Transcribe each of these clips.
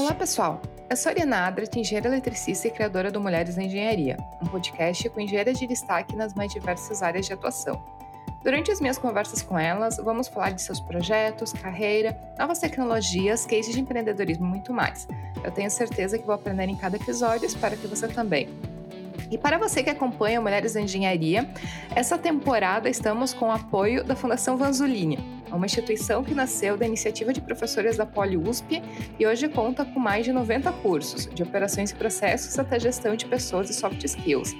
Olá, pessoal! Eu sou Ariana Adrat, engenheira eletricista e criadora do Mulheres na Engenharia, um podcast com engenheiras de destaque nas mais diversas áreas de atuação. Durante as minhas conversas com elas, vamos falar de seus projetos, carreira, novas tecnologias, cases de empreendedorismo e muito mais. Eu tenho certeza que vou aprender em cada episódio, espero que você também. E para você que acompanha Mulheres na Engenharia, essa temporada estamos com o apoio da Fundação Vanzolini, uma instituição que nasceu da iniciativa de professores da Poli USP e hoje conta com mais de 90 cursos, de operações e processos até gestão de pessoas e soft skills.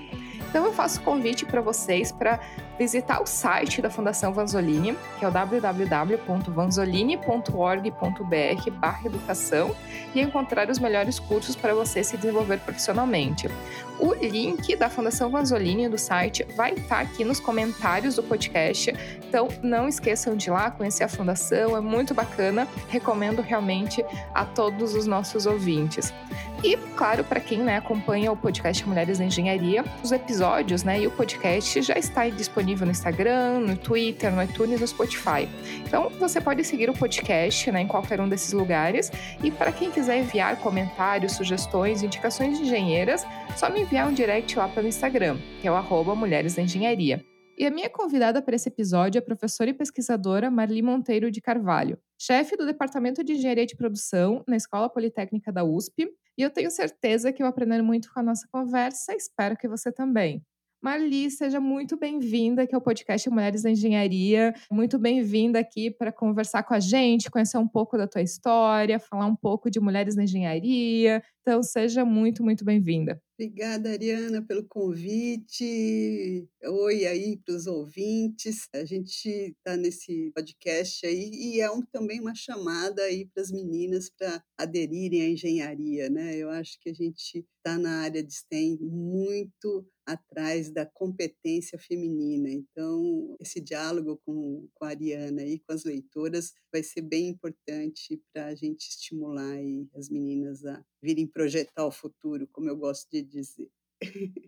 Então eu faço convite para vocês para visitar o site da Fundação Vanzolini, que é o www.vanzolini.org.br/educação e encontrar os melhores cursos para você se desenvolver profissionalmente. O link da Fundação Vanzolini do site vai estar aqui nos comentários do podcast, então não esqueçam de ir lá conhecer a fundação, é muito bacana, recomendo realmente a todos os nossos ouvintes. E, claro, para quem né, acompanha o podcast Mulheres na Engenharia, os episódios né, e o podcast já está disponível no Instagram, no Twitter, no iTunes no Spotify. Então, você pode seguir o podcast né, em qualquer um desses lugares. E para quem quiser enviar comentários, sugestões, indicações de engenheiras, só me enviar um direct lá pelo Instagram, que é o arroba Mulheres da Engenharia. E a minha convidada para esse episódio é a professora e pesquisadora Marli Monteiro de Carvalho, chefe do Departamento de Engenharia de Produção na Escola Politécnica da USP e eu tenho certeza que eu aprender muito com a nossa conversa, espero que você também. Marli, seja muito bem-vinda aqui ao podcast Mulheres da Engenharia. Muito bem-vinda aqui para conversar com a gente, conhecer um pouco da tua história, falar um pouco de Mulheres na Engenharia. Então, seja muito, muito bem-vinda. Obrigada, Ariana, pelo convite. Oi aí para os ouvintes. A gente está nesse podcast aí e é um, também uma chamada aí para as meninas para aderirem à engenharia, né? Eu acho que a gente está na área de STEM muito atrás da competência feminina. Então, esse diálogo com, com a Ariana e com as leitoras vai ser bem importante para a gente estimular as meninas a virem projetar o futuro, como eu gosto de dizer.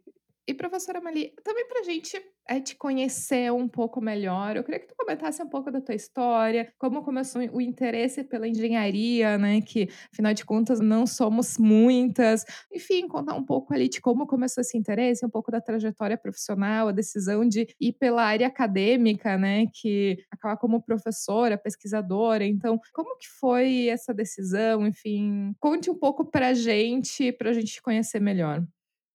E professora Mali, também para a gente é, te conhecer um pouco melhor, eu queria que tu comentasse um pouco da tua história, como começou o interesse pela engenharia, né? Que afinal de contas não somos muitas. Enfim, contar um pouco ali de como começou esse interesse, um pouco da trajetória profissional, a decisão de ir pela área acadêmica, né? Que acabar como professora, pesquisadora. Então, como que foi essa decisão? Enfim, conte um pouco para gente, para a gente te conhecer melhor.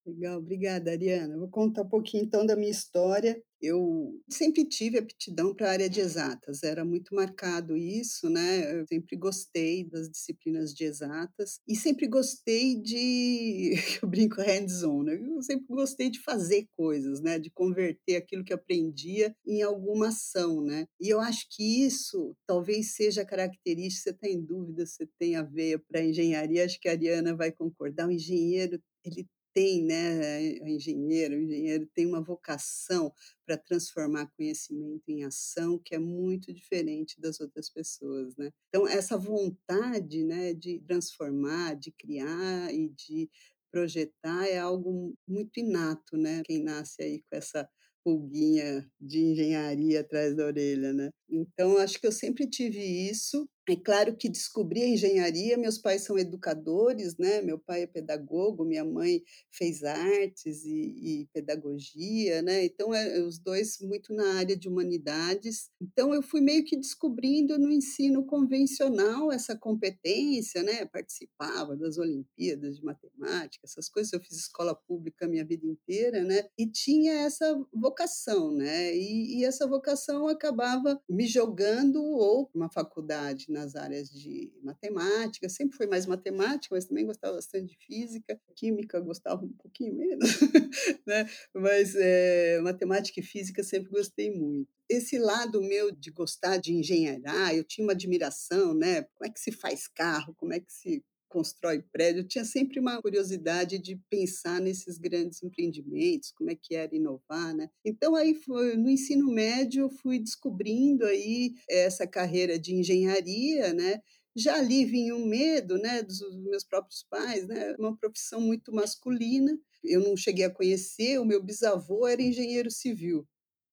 Legal, obrigada, Ariana. Vou contar um pouquinho então da minha história. Eu sempre tive aptidão para a área de exatas, era muito marcado isso, né? Eu sempre gostei das disciplinas de exatas e sempre gostei de, eu brinco hands-on, né? Eu sempre gostei de fazer coisas, né? De converter aquilo que aprendia em alguma ação, né? E eu acho que isso talvez seja característica, você está em dúvida se tem a veia para engenharia, acho que a Ariana vai concordar, o engenheiro ele tem, né, engenheiro, o engenheiro tem uma vocação para transformar conhecimento em ação que é muito diferente das outras pessoas, né? Então essa vontade, né, de transformar, de criar e de projetar é algo muito inato, né? Quem nasce aí com essa pulguinha de engenharia atrás da orelha, né? Então, acho que eu sempre tive isso. É claro que descobri a engenharia, meus pais são educadores, né? Meu pai é pedagogo, minha mãe fez artes e, e pedagogia, né? Então, é, os dois muito na área de humanidades. Então, eu fui meio que descobrindo no ensino convencional essa competência, né? Participava das Olimpíadas de matemática, essas coisas. Eu fiz escola pública a minha vida inteira, né? E tinha essa vocação, né? E, e essa vocação acabava me jogando ou uma faculdade nas áreas de matemática, sempre foi mais matemática, mas também gostava bastante de física, química gostava um pouquinho menos, né? mas é, matemática e física sempre gostei muito. Esse lado meu de gostar de engenheirar, eu tinha uma admiração, né? Como é que se faz carro, como é que se constrói prédio, eu tinha sempre uma curiosidade de pensar nesses grandes empreendimentos, como é que era inovar, né? Então aí foi, no ensino médio eu fui descobrindo aí essa carreira de engenharia, né? Já ali vinha um medo, né, dos meus próprios pais, né? Uma profissão muito masculina. Eu não cheguei a conhecer, o meu bisavô era engenheiro civil.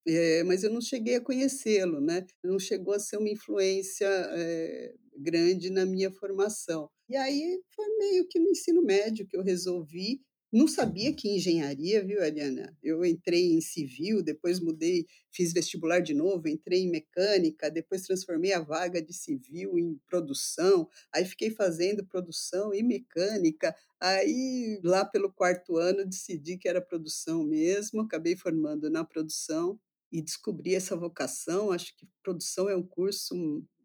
Eh, mas eu não cheguei a conhecê-lo, né, não chegou a ser uma influência, eh, grande na minha formação. E aí foi meio que no ensino médio que eu resolvi não sabia que engenharia, viu, Ariana? Eu entrei em civil, depois mudei, fiz vestibular de novo, entrei em mecânica, depois transformei a vaga de civil em produção, aí fiquei fazendo produção e mecânica. Aí, lá pelo quarto ano, decidi que era produção mesmo, acabei formando na produção e descobri essa vocação. Acho que produção é um curso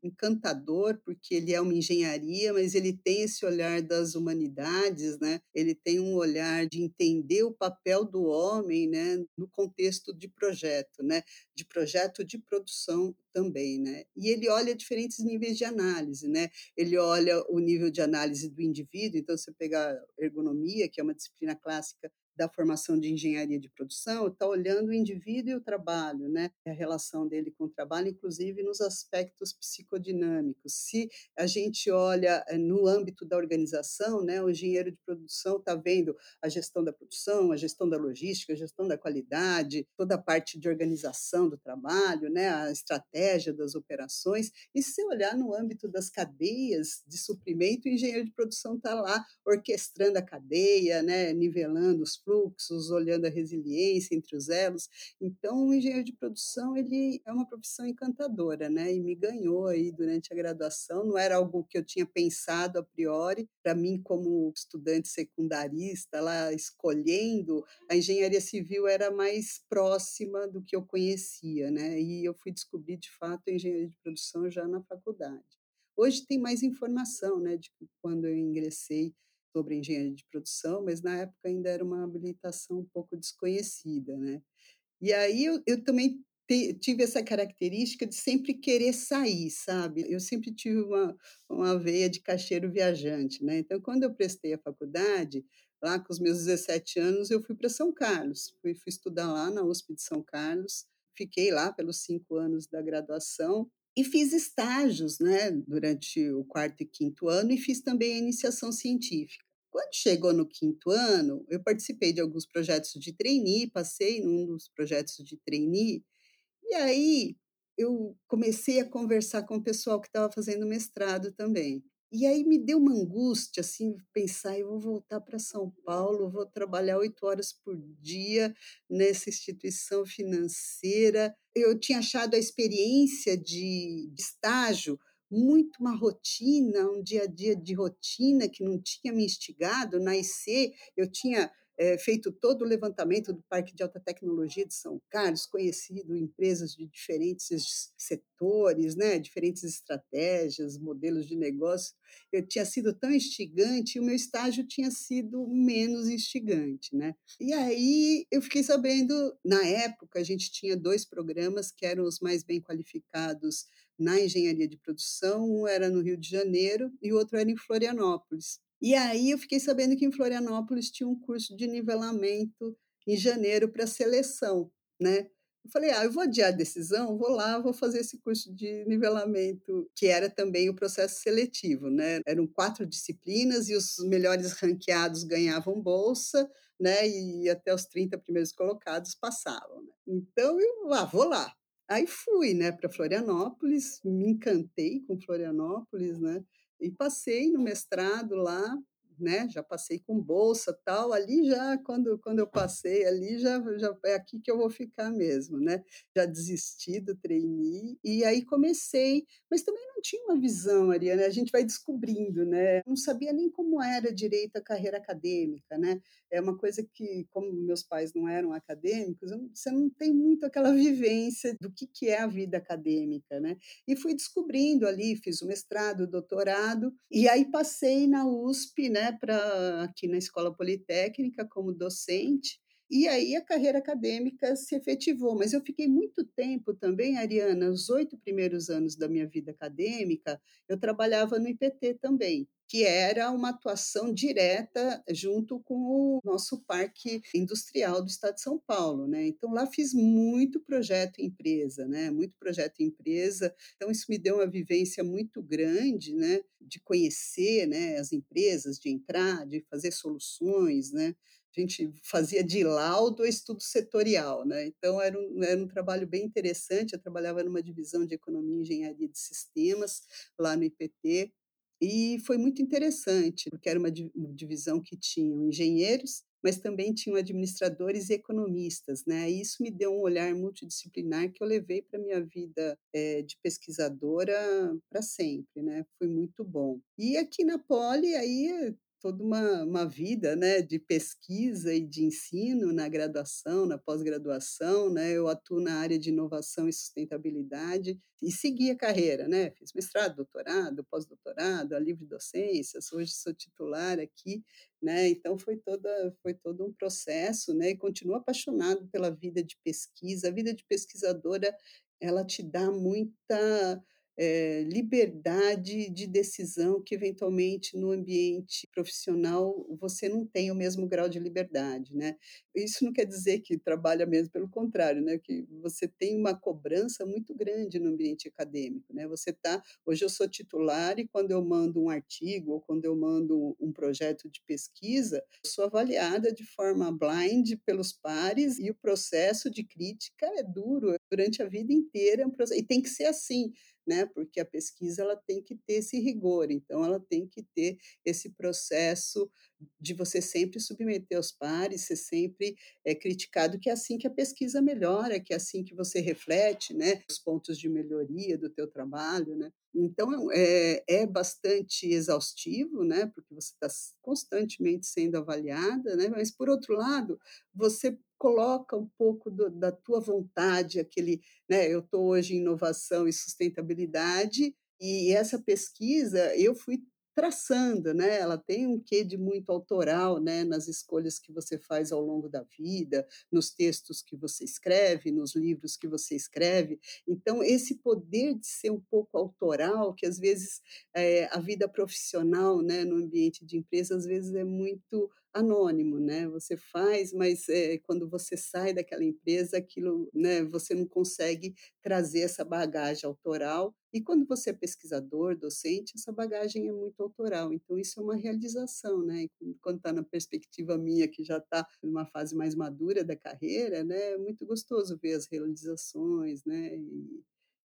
encantador, porque ele é uma engenharia, mas ele tem esse olhar das humanidades, né? Ele tem um olhar de entender o papel do homem, né, no contexto de projeto, né? De projeto de produção também, né? E ele olha diferentes níveis de análise, né? Ele olha o nível de análise do indivíduo, então você pegar ergonomia, que é uma disciplina clássica da formação de engenharia de produção, está olhando o indivíduo e o trabalho, né? a relação dele com o trabalho, inclusive nos aspectos psicodinâmicos. Se a gente olha eh, no âmbito da organização, né, o engenheiro de produção está vendo a gestão da produção, a gestão da logística, a gestão da qualidade, toda a parte de organização do trabalho, né, a estratégia das operações. E se olhar no âmbito das cadeias de suprimento, o engenheiro de produção está lá orquestrando a cadeia, né, nivelando os fluxos, olhando a resiliência entre os elos. Então, o engenheiro de produção ele é uma profissão encantadora, né? E me ganhou aí durante a graduação. Não era algo que eu tinha pensado a priori. Para mim, como estudante secundarista, lá escolhendo, a engenharia civil era mais próxima do que eu conhecia, né? E eu fui descobrir de fato a engenharia de produção já na faculdade. Hoje tem mais informação, né, de quando eu ingressei sobre engenharia de produção, mas na época ainda era uma habilitação um pouco desconhecida, né. E aí eu eu também te tive essa característica de sempre querer sair, sabe. Eu sempre tive uma uma veia de caixeiro viajante, né, então quando eu prestei a faculdade, lá com os meus 17 anos, eu fui para São Carlos, fui fui estudar lá na USP de São Carlos, fiquei lá pelos 5 anos da graduação, e fiz estágios, né, durante o quarto e quinto ano e fiz também a iniciação científica. Quando chegou no quinto ano, eu participei de alguns projetos de trainee, passei num dos projetos de trainee, e aí eu comecei a conversar com o pessoal que estava fazendo mestrado também. E aí me deu uma angústia, assim, pensar: "Eu vou voltar para São Paulo, vou trabalhar 8 horas por dia nessa instituição financeira". Eu tinha achado a experiência de estágio muito uma rotina, um dia a dia de rotina que não tinha me instigado. Na IC, eu tinha eh, feito todo o levantamento do Parque de Alta Tecnologia de São Carlos, conhecido empresas de diferentes setores, né, diferentes estratégias, modelos de negócio. Eu tinha sido tão instigante e o meu estágio tinha sido menos instigante, né. E aí eu fiquei sabendo, na época a gente tinha dois programas que eram os mais bem qualificados na engenharia de produção, um era no Rio de Janeiro e o outro era em Florianópolis. E aí eu fiquei sabendo que em Florianópolis tinha um curso de nivelamento em janeiro para seleção, né. Eu falei: "Ah, eu vou adiar a decisão, vou lá, vou fazer esse curso de nivelamento", que era também o processo seletivo, né. Eram 4 disciplinas e os melhores ranqueados ganhavam bolsa, né, e até os 30 primeiros colocados passavam, né. Então eu: "Ah, vou lá". Aí fui, né, para Florianópolis, me encantei com Florianópolis, né, e passei no mestrado lá, né, já passei com bolsa, tal, ali já quando quando eu passei ali já já é aqui que eu vou ficar mesmo, né. Já desisti do trainee, e aí comecei, mas também não tinha uma visão, Ariana, a gente vai descobrindo, né. Não sabia nem como era direito a carreira acadêmica, né. É uma coisa que, como meus pais não eram acadêmicos, você não tem muito aquela vivência do que que é a vida acadêmica, né. E fui descobrindo ali, fiz o mestrado, o doutorado, e aí passei na USP, né, pra aqui na Escola Politécnica como docente, e aí a carreira acadêmica se efetivou. Mas eu fiquei muito tempo também, Ariana, os 8 primeiros anos da minha vida acadêmica, eu trabalhava no IPT também, que era uma atuação direta junto com o nosso parque industrial do estado de São Paulo, né. Então lá fiz muito projeto empresa, né, muito projeto empresa, então isso me deu uma vivência muito grande, né, de conhecer, né, as empresas, de entrar, de fazer soluções, né, gente fazia de laudo estudo setorial, né, então era um era um trabalho bem interessante, eu trabalhava numa divisão de economia e engenharia de sistemas, lá no IPT, e foi muito interessante, porque era uma di divisão que tinham engenheiros, mas também tinham administradores e economistas, né, e isso me deu um olhar multidisciplinar que eu levei para minha vida, eh, de pesquisadora para sempre, né, foi muito bom. E aqui na Poli, aí toda uma uma vida, né, de pesquisa e de ensino na graduação, na pós-graduação, né, eu atuo na área de inovação e sustentabilidade e segui a carreira, né, fiz mestrado, doutorado, pós-doutorado, a livre docências, hoje sou titular aqui, né, então foi toda foi todo um processo, né, e continuo apaixonado pela vida de pesquisa. A vida de pesquisadora, ela te dá muita, eh, liberdade de decisão que eventualmente no ambiente profissional você não tem o mesmo grau de liberdade, né. Isso não quer dizer que trabalha menos, pelo contrário, né, que você tem uma cobrança muito grande no ambiente acadêmico, né, você tá hoje eu sou titular e quando eu mando um artigo ou quando eu mando um projeto de pesquisa, sou avaliada de forma blind pelos pares e o processo de crítica é duro, durante a vida inteira é um proce e tem que ser assim, né, porque a pesquisa ela tem que ter esse rigor, então ela tem que ter esse processo de você sempre submeter aos pares, ser sempre, eh, criticado, que é assim que a pesquisa melhora, que é assim que você reflete, né, os pontos de melhoria do teu trabalho, né. Então é é bastante exaustivo, né, porque você está constantemente sendo avaliada, né, mas por outro lado, você coloca um pouco do da tua vontade, aquele, né, eu estou hoje em inovação e sustentabilidade, e essa pesquisa eu fui traçando, né, ela tem um quê de muito autoral, né, nas escolhas que você faz ao longo da vida, nos textos que você escreve, nos livros que você escreve, então esse poder de ser um pouco autoral, que às vezes, eh, a vida profissional, né, no ambiente de empresa, às vezes é muito anônimo, né, você faz, mas, eh, quando você sai daquela empresa aquilo, né, você não consegue trazer essa bagagem autoral, e quando você é pesquisador, docente, essa bagagem é muito autoral, então isso é uma realização, né, e quando está na perspectiva minha que já está numa fase mais madura da carreira, né, é muito gostoso ver as realizações, né, e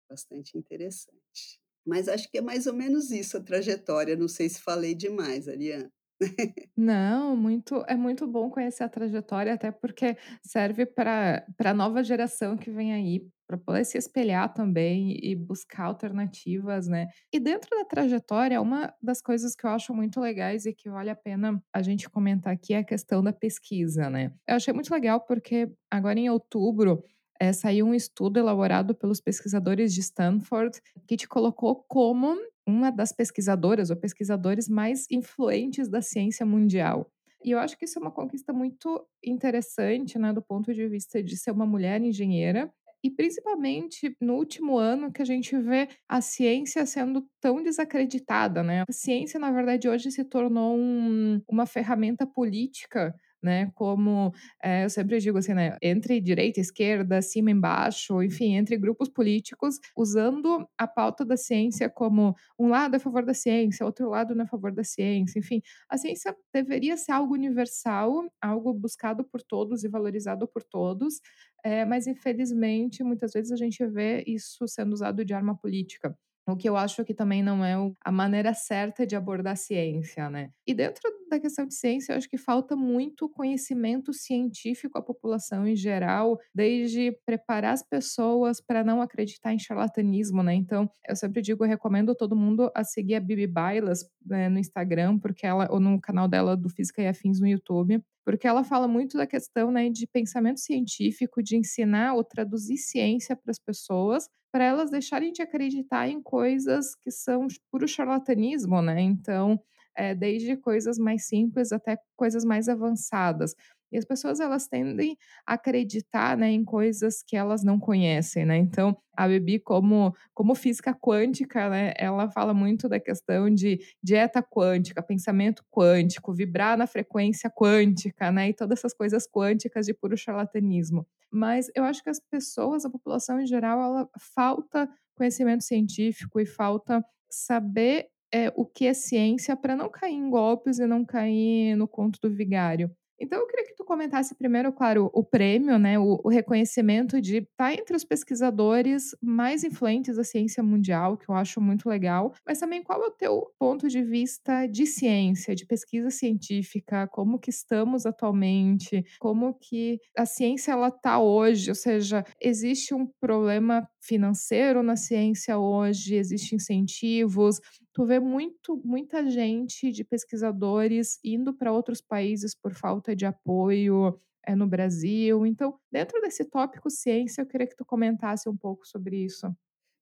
bastante interessante. Mas acho que é mais ou menos isso a trajetória, não sei se falei demais, Ariana. Não, muito é muito bom conhecer a trajetória, até porque serve pra pra nova geração que vem aí, pra poder se espelhar também e buscar alternativas, né. E dentro da trajetória, uma das coisas que eu acho muito legais e que vale a pena a gente comentar aqui é a questão da pesquisa, né. Eu achei muito legal, porque agora em outubro, eh, saiu um estudo elaborado pelos pesquisadores de Stanford, que te colocou como uma das pesquisadoras ou pesquisadores mais influentes da ciência mundial. E eu acho que isso é uma conquista muito interessante, né, do ponto de vista de ser uma mulher engenheira, e principalmente no último ano que a gente vê a ciência sendo tão desacreditada, né. A ciência, na verdade, hoje se tornou um uma ferramenta política, né, como, eh, eu sempre digo assim, né, entre direita e esquerda, cima e embaixo, enfim, entre grupos políticos, usando a pauta da ciência como um lado é a favor da ciência, outro lado não é a favor da ciência, enfim. A ciência deveria ser algo universal, algo buscado por todos e valorizado por todos, eh, mas infelizmente, muitas vezes a gente vê isso sendo usado de arma política, o que eu acho que também não é a maneira certa de abordar a ciência, né. E dentro da questão de ciência, eu acho que falta muito conhecimento científico à população em geral, desde preparar as pessoas pra não acreditar em charlatanismo, né. Então, eu sempre digo, eu recomendo todo mundo a seguir a Bibi Bailas, né, no Instagram, porque ela ou no canal dela do Física e Afins no YouTube, porque ela fala muito da questão, né, de pensamento científico, de ensinar ou traduzir ciência para as pessoas, pra elas deixarem de acreditar em coisas que são puro charlatanismo, né. Então, eh, desde coisas mais simples até coisas mais avançadas. E as pessoas elas tendem a acreditar, né, em coisas que elas não conhecem, né. Então, a Bibi como como física quântica, né, ela fala muito da questão de dieta quântica, pensamento quântico, vibrar na frequência quântica, né, e todas essas coisas quânticas de puro charlatanismo. Mas eu acho que as pessoas, a população em geral, ela falta conhecimento científico e falta saber, eh, o que é ciência pra não cair em golpes e não cair no conto do vigário. Então eu queria que tu comentasse primeiro, claro, o prêmio, né, o, o reconhecimento de estar tá entre os pesquisadores mais influentes da ciência mundial, que eu acho muito legal, mas também qual é o teu ponto de vista de ciência, de pesquisa científica, como que estamos atualmente, como que a ciência ela tá hoje, ou seja, existe um problema financeiro na ciência hoje, existem incentivos, tu vê muito, muita gente de pesquisadores indo para outros países por falta de apoio é, no Brasil. Então, dentro desse tópico ciência, eu queria que tu comentasse um pouco sobre isso.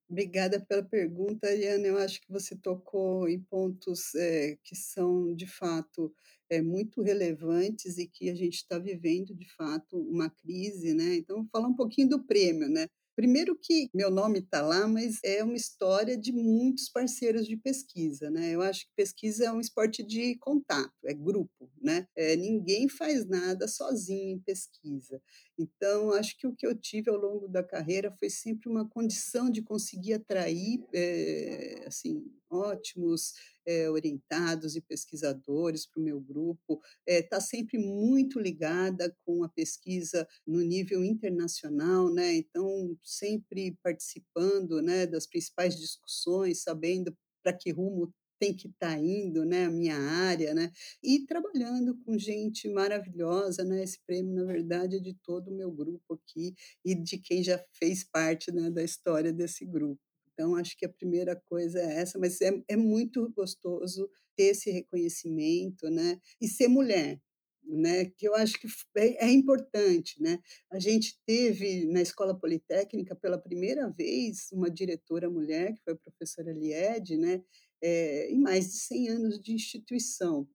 Obrigada pela pergunta, Ariana. Eu acho que você tocou em pontos é, que são, de fato, é, muito relevantes e que a gente está vivendo, de fato, uma crise. Né? Então, falar um pouquinho do prêmio. Né? Primeiro que meu nome está lá, mas é uma história de muitos parceiros de pesquisa, né? Eu acho que pesquisa é um esporte de contato, é grupo, né? É, ninguém faz nada sozinho em pesquisa. Então, acho que o que eu tive ao longo da carreira foi sempre uma condição de conseguir atrair, é, assim, ótimos é, orientados e pesquisadores para o meu grupo, está é, sempre muito ligada com a pesquisa no nível internacional, né? então sempre participando né, das principais discussões, sabendo para que rumo tem que estar tá indo, né, a minha área, né, e trabalhando com gente maravilhosa, né, esse prêmio, na verdade, é de todo o meu grupo aqui e de quem já fez parte, né, da história desse grupo. Então, acho que a primeira coisa é essa, mas é, é muito gostoso ter esse reconhecimento, né? E ser mulher, né? Que eu acho que é, é importante, né? A gente teve na Escola Politécnica pela primeira vez uma diretora mulher, que foi a professora Lied, né? É, em mais de 100 anos de instituição.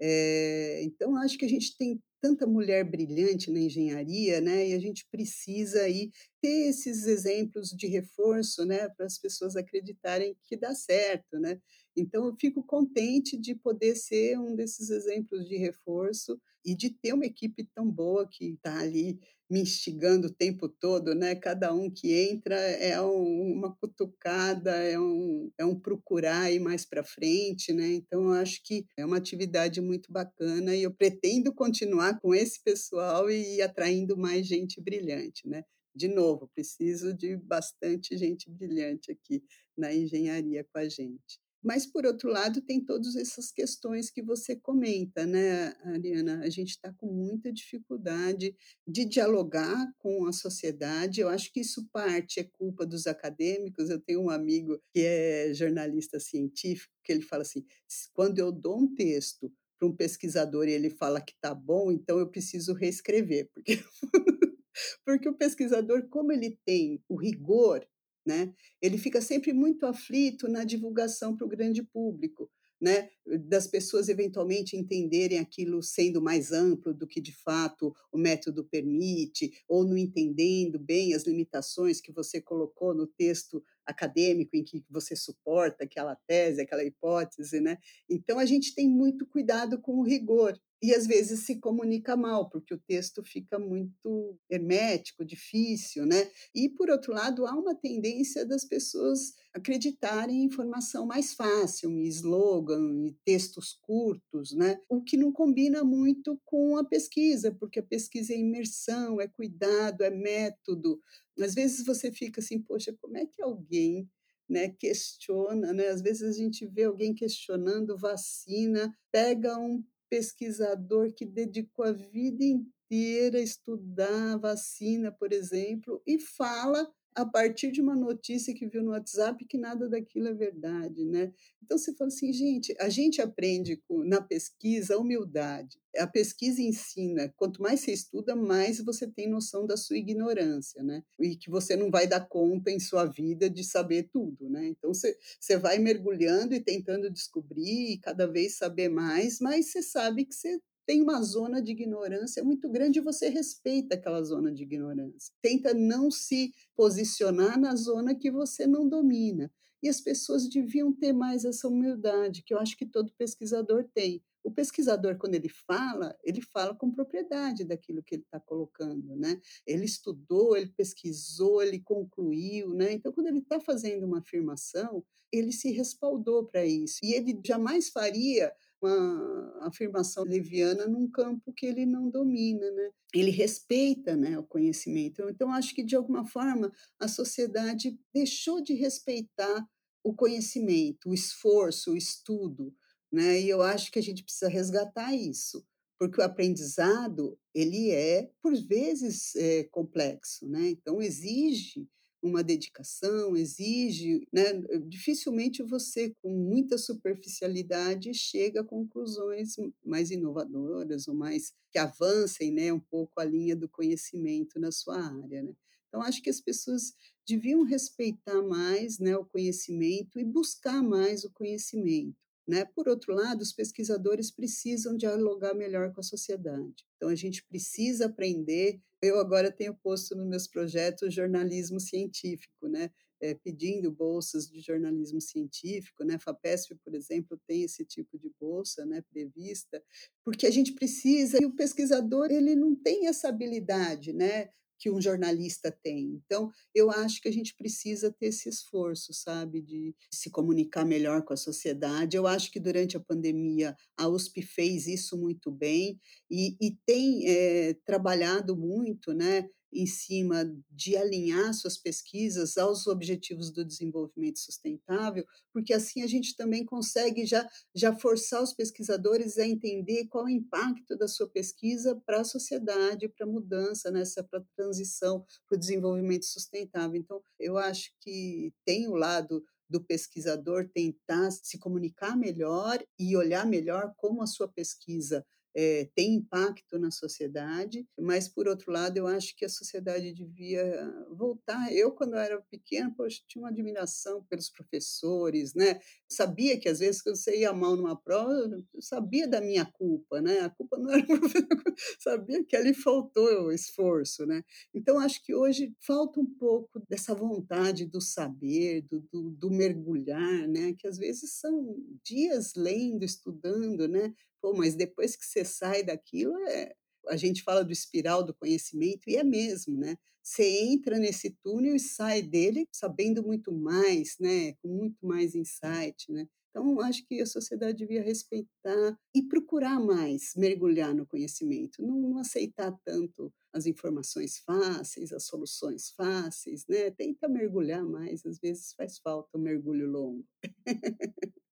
É, então, acho que a gente tem tanta mulher brilhante na engenharia, né? E a gente precisa aí ter esses exemplos de reforço, né, para as pessoas acreditarem que dá certo, né? Então eu fico contente de poder ser um desses exemplos de reforço e de ter uma equipe tão boa que está ali me instigando o tempo todo, né? Cada um que entra é um, uma cutucada, é um, é um procurar ir mais para frente, né? Então, eu acho que é uma atividade muito bacana e eu pretendo continuar com esse pessoal e ir atraindo mais gente brilhante, né? De novo, preciso de bastante gente brilhante aqui na engenharia com a gente. Mas, por outro lado, tem todas essas questões que você comenta, né, Ariana? A gente está com muita dificuldade de dialogar com a sociedade. Eu acho que isso parte é culpa dos acadêmicos. Eu tenho um amigo que é jornalista científico, que ele fala assim: quando eu dou um texto para um pesquisador e ele fala que está bom, então eu preciso reescrever, porque porque o pesquisador, como ele tem o rigor né? Ele fica sempre muito aflito na divulgação para o grande público, né? das pessoas eventualmente entenderem aquilo sendo mais amplo do que de fato o método permite, ou não entendendo bem as limitações que você colocou no texto acadêmico em que você suporta aquela tese, aquela hipótese, né? Então a gente tem muito cuidado com o rigor e às vezes se comunica mal, porque o texto fica muito hermético, difícil, né? E por outro lado, há uma tendência das pessoas acreditarem em informação mais fácil, em slogan, em textos curtos, né? O que não combina muito com a pesquisa, porque a pesquisa é imersão, é cuidado, é método. Às vezes você fica assim, poxa, como é que alguém né, questiona, né? Às vezes a gente vê alguém questionando vacina, pega um pesquisador que dedicou a vida inteira a estudar vacina, por exemplo, e fala a partir de uma notícia que viu no WhatsApp que nada daquilo é verdade, né? Então você fala assim, gente, a gente aprende na pesquisa a humildade. A pesquisa ensina, quanto mais você estuda, mais você tem noção da sua ignorância, né? E que você não vai dar conta em sua vida de saber tudo, né? Então você, você vai mergulhando e tentando descobrir e cada vez saber mais, mas você sabe que você tem uma zona de ignorância muito grande e você respeita aquela zona de ignorância. Tenta não se posicionar na zona que você não domina. E as pessoas deviam ter mais essa humildade, que eu acho que todo pesquisador tem. O pesquisador, quando ele fala, ele fala com propriedade daquilo que ele está colocando, né? Ele estudou, ele pesquisou, ele concluiu, né? Então, quando ele está fazendo uma afirmação, ele se respaldou para isso. E ele jamais faria uma afirmação leviana num campo que ele não domina, né. Ele respeita, né, o conhecimento. Então acho que de alguma forma a sociedade deixou de respeitar o conhecimento, o esforço, o estudo, né, e eu acho que a gente precisa resgatar isso, porque o aprendizado ele é, por vezes, eh, complexo, né, então exige uma dedicação, exige, né, dificilmente você com muita superficialidade chega a conclusões mais inovadoras ou mais que avancem, né, um pouco a linha do conhecimento na sua área, né. Então acho que as pessoas deviam respeitar mais, né, o conhecimento e buscar mais o conhecimento, né. Por outro lado, os pesquisadores precisam dialogar melhor com a sociedade, então a gente precisa aprender. Eu agora tenho posto nos meus projetos jornalismo científico, né, eh, pedindo bolsas de jornalismo científico, né, a FAPESP, por exemplo, tem esse tipo de bolsa, né, prevista, porque a gente precisa e o pesquisador ele não tem essa habilidade, né, que um jornalista tem. Então, eu acho que a gente precisa ter esse esforço, sabe, de se comunicar melhor com a sociedade. Eu acho que durante a pandemia a USP fez isso muito bem e e tem, eh, trabalhado muito, né, em cima de alinhar suas pesquisas aos objetivos do desenvolvimento sustentável, porque assim a gente também consegue já já forçar os pesquisadores a entender qual o impacto da sua pesquisa para a sociedade, para a mudança, nessa pra transição para o desenvolvimento sustentável. Então, eu acho que tem o lado do pesquisador tentar se comunicar melhor e olhar melhor como a sua pesquisa, eh, tem impacto na sociedade, mas por outro lado eu acho que a sociedade devia voltar. Eu quando era pequena, poxa, tinha uma admiração pelos professores, né, sabia que às vezes quando você ia mal numa prova, sabia da minha culpa, né, a culpa não era sabia que ali faltou esforço, né. Então acho que hoje falta um pouco dessa vontade do saber, do do do mergulhar, né, que às vezes são dias lendo, estudando, né, pô, mas depois que você sai daquilo, eh, a gente fala do espiral do conhecimento e é mesmo, né, você entra nesse túnel e sai dele sabendo muito mais, né, com muito mais insight, né. Então acho que a sociedade devia respeitar e procurar mais mergulhar no conhecimento, não não aceitar tanto as informações fáceis, as soluções fáceis, né, tenta mergulhar mais, às vezes faz falta um mergulho longo.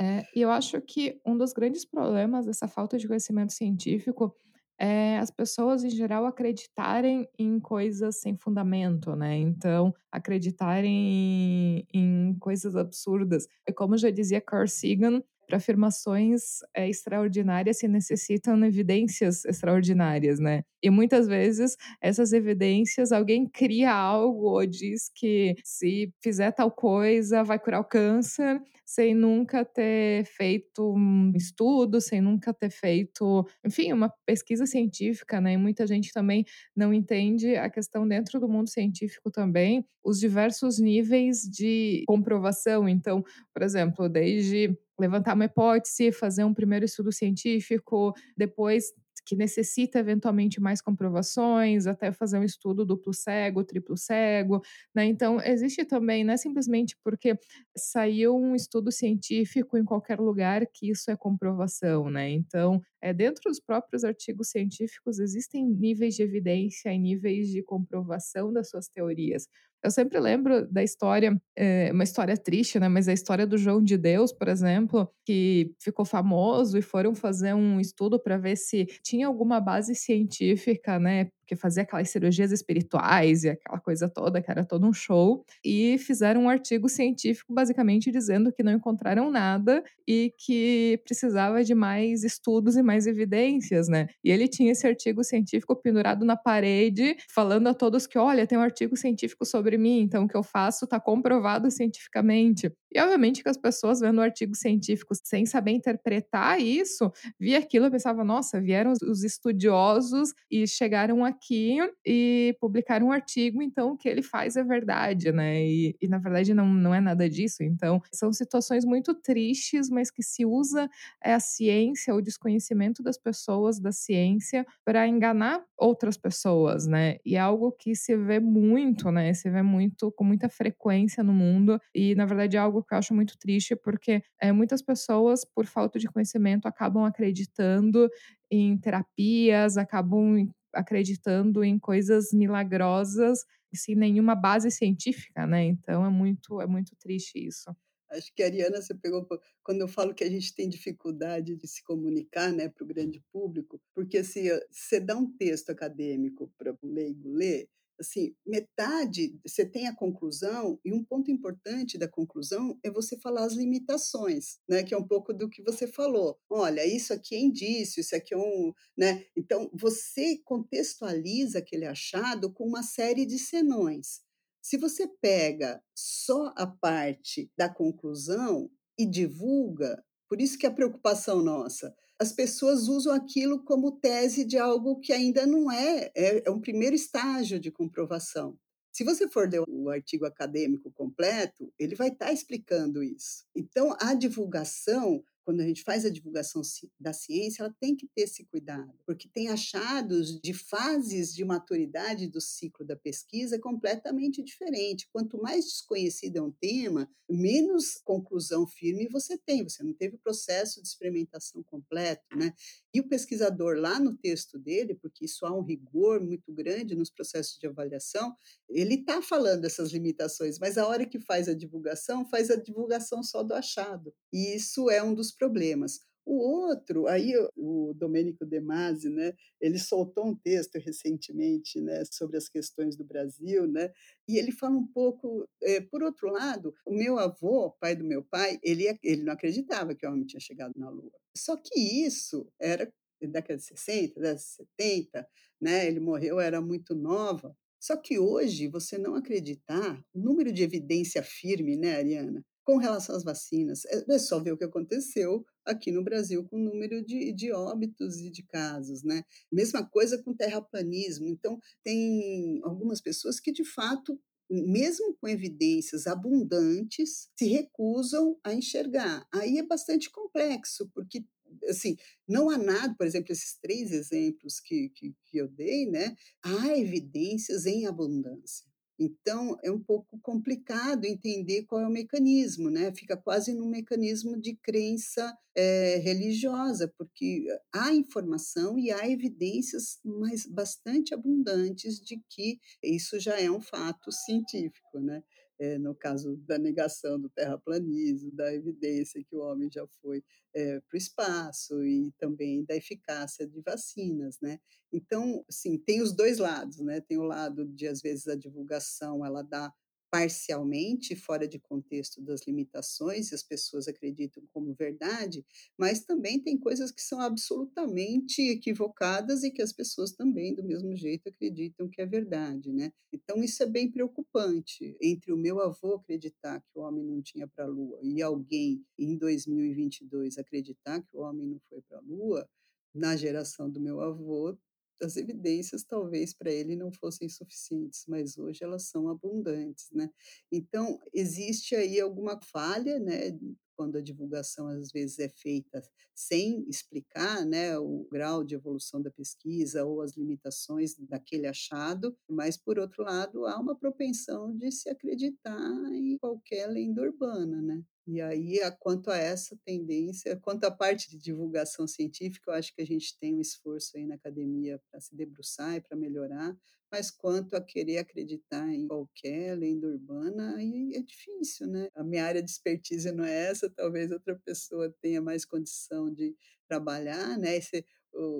É, e eu acho que um dos grandes problemas dessa falta de conhecimento científico é as pessoas em geral acreditarem em coisas sem fundamento, né, então acreditarem em coisas absurdas. É como já dizia Carl Sagan, para afirmações, eh, extraordinárias se necessitam evidências extraordinárias, né. E muitas vezes essas evidências alguém cria algo ou diz que se fizer tal coisa vai curar o câncer, sem nunca ter feito um estudo, sem nunca ter feito, enfim, uma pesquisa científica, né, e muita gente também não entende a questão dentro do mundo científico também, os diversos níveis de comprovação. Então, por exemplo, desde levantar uma hipótese, fazer um primeiro estudo científico, depois que necessita eventualmente mais comprovações, até fazer um estudo duplo cego, triplo cego, né. Então existe também não é simplesmente porque saiu um estudo científico em qualquer lugar que isso é comprovação, né. Então, eh, dentro dos próprios artigos científicos existem níveis de evidência e níveis de comprovação das suas teorias. Eu sempre lembro da história, eh, uma história triste, né, mas a história do João de Deus, por exemplo, que ficou famoso e foram fazer um estudo para ver se tinha alguma base científica, né, porque fazia aquelas cirurgias espirituais e aquela coisa toda, que era todo um show, e fizeram um artigo científico basicamente dizendo que não encontraram nada e que precisava de mais estudos e mais evidências, né. E ele tinha esse artigo científico pendurado na parede, falando a todos que: "Olha, tem um artigo científico sobre mim, então o que eu faço está comprovado cientificamente". E obviamente que as pessoas vendo artigos científicos sem saber interpretar isso, via aquilo e pensava: "Nossa, vieram os os estudiosos e chegaram aqui e publicaram um artigo, então o que ele faz é verdade", né. E e na verdade não não é nada disso. Então são situações muito tristes, mas que se usa, eh, a ciência, o desconhecimento das pessoas da ciência para enganar outras pessoas, né. E é algo que se vê muito, né, se vê muito com muita frequência no mundo e na verdade é algo algo que eu acho muito triste, porque, eh, muitas pessoas, por falta de conhecimento, acabam acreditando em terapias, acabam acreditando em coisas milagrosas, sem nenhuma base científica, né, então é muito é muito triste isso. Acho que Ariana você pegou quando eu falo que a gente tem dificuldade de se comunicar, né, para o grande público, porque assim, você dá um texto acadêmico para o leigo ler, assim, metade você tem a conclusão, e um ponto importante da conclusão é você falar as limitações, né, que é um pouco do que você falou. "Olha, isso aqui é indício, isso aqui é um", né, então você contextualiza aquele achado com uma série de senões. Se você pega só a parte da conclusão e divulga, por isso que a preocupação nossa, as pessoas usam aquilo como tese de algo que ainda não é, é é um primeiro estágio de comprovação. Se você for ler o artigo acadêmico completo, ele vai estar explicando isso. Então, a divulgação quando a gente faz a divulgação da ciência, ela tem que ter esse cuidado, porque tem achados de fases de maturidade do ciclo da pesquisa completamente diferente. Quanto mais desconhecido é um tema, menos conclusão firme você tem, você não teve o processo de experimentação completo, né? E o pesquisador, lá no texto dele, porque isso há um rigor muito grande nos processos de avaliação, ele está falando dessas limitações, mas a hora que faz a divulgação, faz a divulgação só do achado. E isso é um dos problemas. O outro, aí o Domênico De Masi, né, ele soltou um texto recentemente, né, sobre as questões do Brasil, né, e ele fala um pouco, eh, por outro lado, o meu avô, pai do meu pai, ele ele não acreditava que o homem tinha chegado na Lua. Só que isso era década de 60, década de 70, né, ele morreu, eu era muito nova. Só que hoje, você não acreditar, o número de evidência firme, né, Ariana, com relação às vacinas, é é só ver o que aconteceu aqui no Brasil com o número de de óbitos e de casos, né. Mesma coisa com terraplanismo, então tem algumas pessoas que de fato, mesmo com evidências abundantes, se recusam a enxergar. Aí é bastante complexo, porque, assim, não há nada por exemplo, esses 3 exemplos que que que eu dei, né, há evidências em abundância. Então, é um pouco complicado entender qual é o mecanismo, né, fica quase num mecanismo de crença, eh, religiosa, porque há informação e há evidências, mas bastante abundantes de que isso já é um fato científico, né. Eh, no caso da negação do terraplanismo, da evidência que o homem já foi, eh, para o espaço e também da eficácia de vacinas, né. Então, assim, tem os 2 lados, né, tem o lado de, às vezes, a divulgação ela dá parcialmente fora de contexto das limitações e as pessoas acreditam como verdade, mas também tem coisas que são absolutamente equivocadas e que as pessoas também, do mesmo jeito, acreditam que é verdade, né. Então isso é bem preocupante, entre o meu avô acreditar que o homem não tinha para a Lua e alguém, em 2022, acreditar que o homem não foi para a Lua, na geração do meu avô, as evidências talvez para ele não fossem suficientes, mas hoje elas são abundantes, né. Então, existe aí alguma falha, né, quando a divulgação às vezes é feita sem explicar, né, o grau de evolução da pesquisa ou as limitações daquele achado, mas por outro lado há uma propensão de se acreditar em qualquer lenda urbana, né. E aí, quanto a essa tendência quanto à parte de divulgação científica, eu acho que a gente tem um esforço aí na academia para se debruçar e para melhorar, mas quanto a querer acreditar em qualquer lenda urbana, aí é difícil, né. A minha área de expertise não é essa, talvez outra pessoa tenha mais condição de trabalhar, né, esse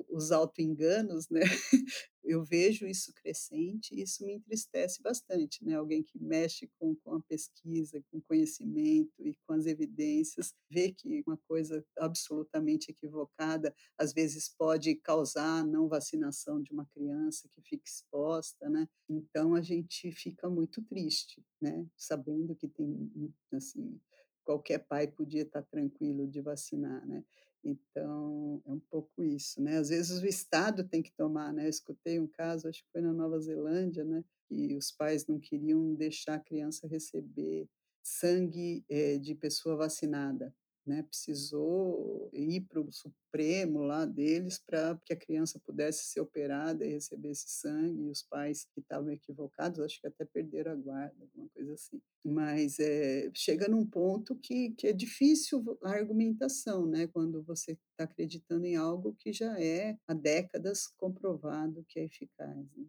os autoenganos, né, eu vejo isso crescente e isso me entristece bastante, né, alguém que mexe com com a pesquisa, com conhecimento e com as evidências, vê que uma coisa absolutamente equivocada, às vezes pode causar a não vacinação de uma criança que fica exposta, né. Então a gente fica muito triste, né, sabendo que tem, assim, qualquer pai podia estar tranquilo de vacinar, né. Então, é um pouco isso, né, às vezes o estado tem que tomar, né, eu escutei um caso, acho que foi na Nova Zelândia, né, que os pais não queriam deixar a criança receber sangue, eh, de pessoa vacinada. Né, precisou ir para o Supremo lá deles para que a criança pudesse ser operada e receber esse sangue, e os pais que estavam equivocados, acho que até perderam a guarda, alguma coisa assim. Mas, eh, chega num ponto que que é difícil a argumentação, né, quando você está acreditando em algo que já é há décadas comprovado que é eficaz, né.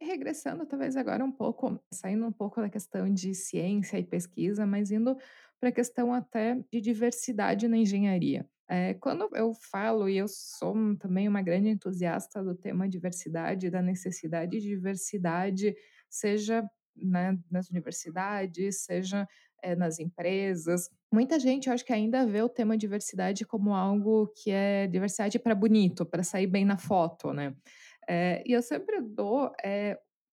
Regressando talvez agora um pouco, saindo um pouco da questão de ciência e pesquisa, mas indo pra questão até de diversidade na engenharia. Eh, quando eu falo e eu sou também uma grande entusiasta do tema diversidade, da necessidade de diversidade, seja, né, nas universidades, seja, eh, nas empresas. Muita gente eu acho que ainda vê o tema diversidade como algo que é diversidade pra bonito, pra sair bem na foto, né. Eh, e eu sempre dou,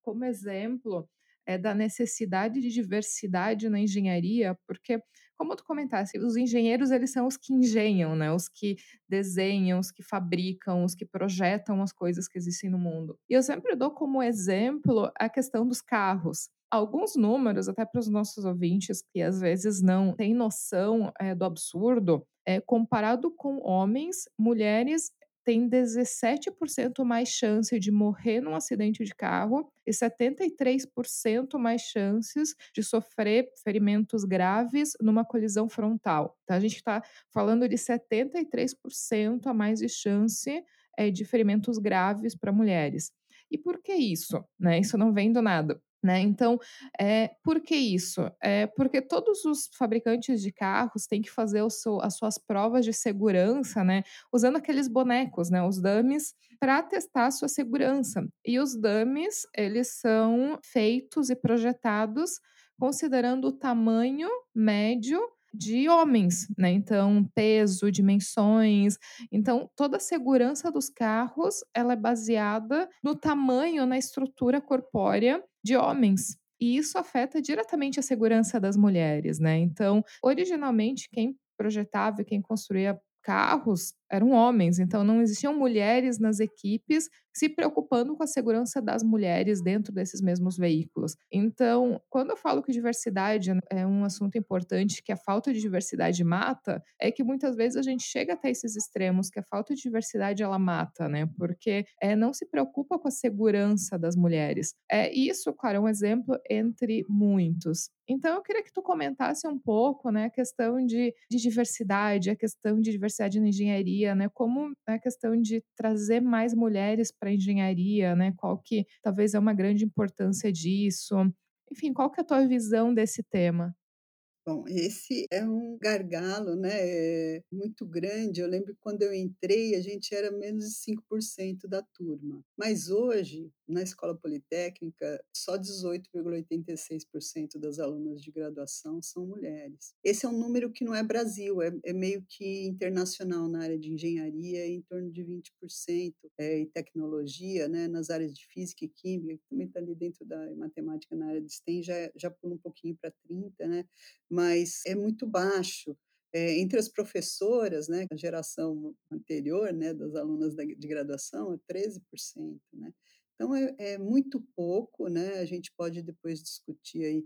como exemplo, eh, da necessidade de diversidade na engenharia, porque, como tu comentasse, os engenheiros eles são os que engenham, né, os que desenham, os que fabricam, os que projetam as coisas que existem no mundo. E eu sempre dou como exemplo a questão dos carros. Alguns números, até para os nossos ouvintes que às vezes não têm noção, eh, do absurdo, eh, comparado com homens, mulheres têm 17% mais chance de morrer num acidente de carro e 73% mais chances de sofrer ferimentos graves numa colisão frontal. Então a gente tá falando de 73% a mais de chance, eh, de ferimentos graves pra mulheres. E por que isso, né, isso não vem do nada, né. Então, eh, por que isso? Eh, porque todos os fabricantes de carros têm que fazer seu as suas provas de segurança, né, usando aqueles bonecos, né, os dummies, pra testar a sua segurança. E os dummies, eles são feitos e projetados considerando o tamanho médio de homens, né, então peso, dimensões. Então toda a segurança dos carros, ela é baseada no tamanho, na estrutura corpórea de homens. E isso afeta diretamente a segurança das mulheres, né. Então, originalmente quem projetava e quem construía carros eram homens, então não existiam mulheres nas equipes se preocupando com a segurança das mulheres dentro desses mesmos veículos. Então, quando eu falo que diversidade é um assunto importante, que a falta de diversidade mata, é que muitas vezes a gente chega até esses extremos, que a falta de diversidade ela mata, né, porque, eh, não se preocupa com a segurança das mulheres. Eh, isso, claro, é um exemplo entre muitos. Então eu queria que tu comentasse um pouco, né, a questão de de diversidade, a questão de diversidade na engenharia, né, como a questão de trazer mais mulheres pra engenharia, né, qual que talvez é uma grande importância disso. Enfim, qual que é a tua visão desse tema? Bom, esse é um gargalo, né, eh, muito grande. Eu lembro que quando eu entrei, a gente era menos de 5% da turma. Mas hoje, na Escola Politécnica, só 18,86% das alunas de graduação são mulheres. Esse é um número que não é Brasil, é é meio que internacional na área de engenharia, em torno de 20%, eh, e tecnologia, né, nas áreas de física e química, que também tá ali dentro da matemática na área de STEM, já é já pula um pouquinho pra 30, né, mas é muito baixo. Eh, entre as professoras, né, a geração anterior, né, das alunas de graduação é 13%, né. Então é é muito pouco, né, a gente pode depois discutir aí,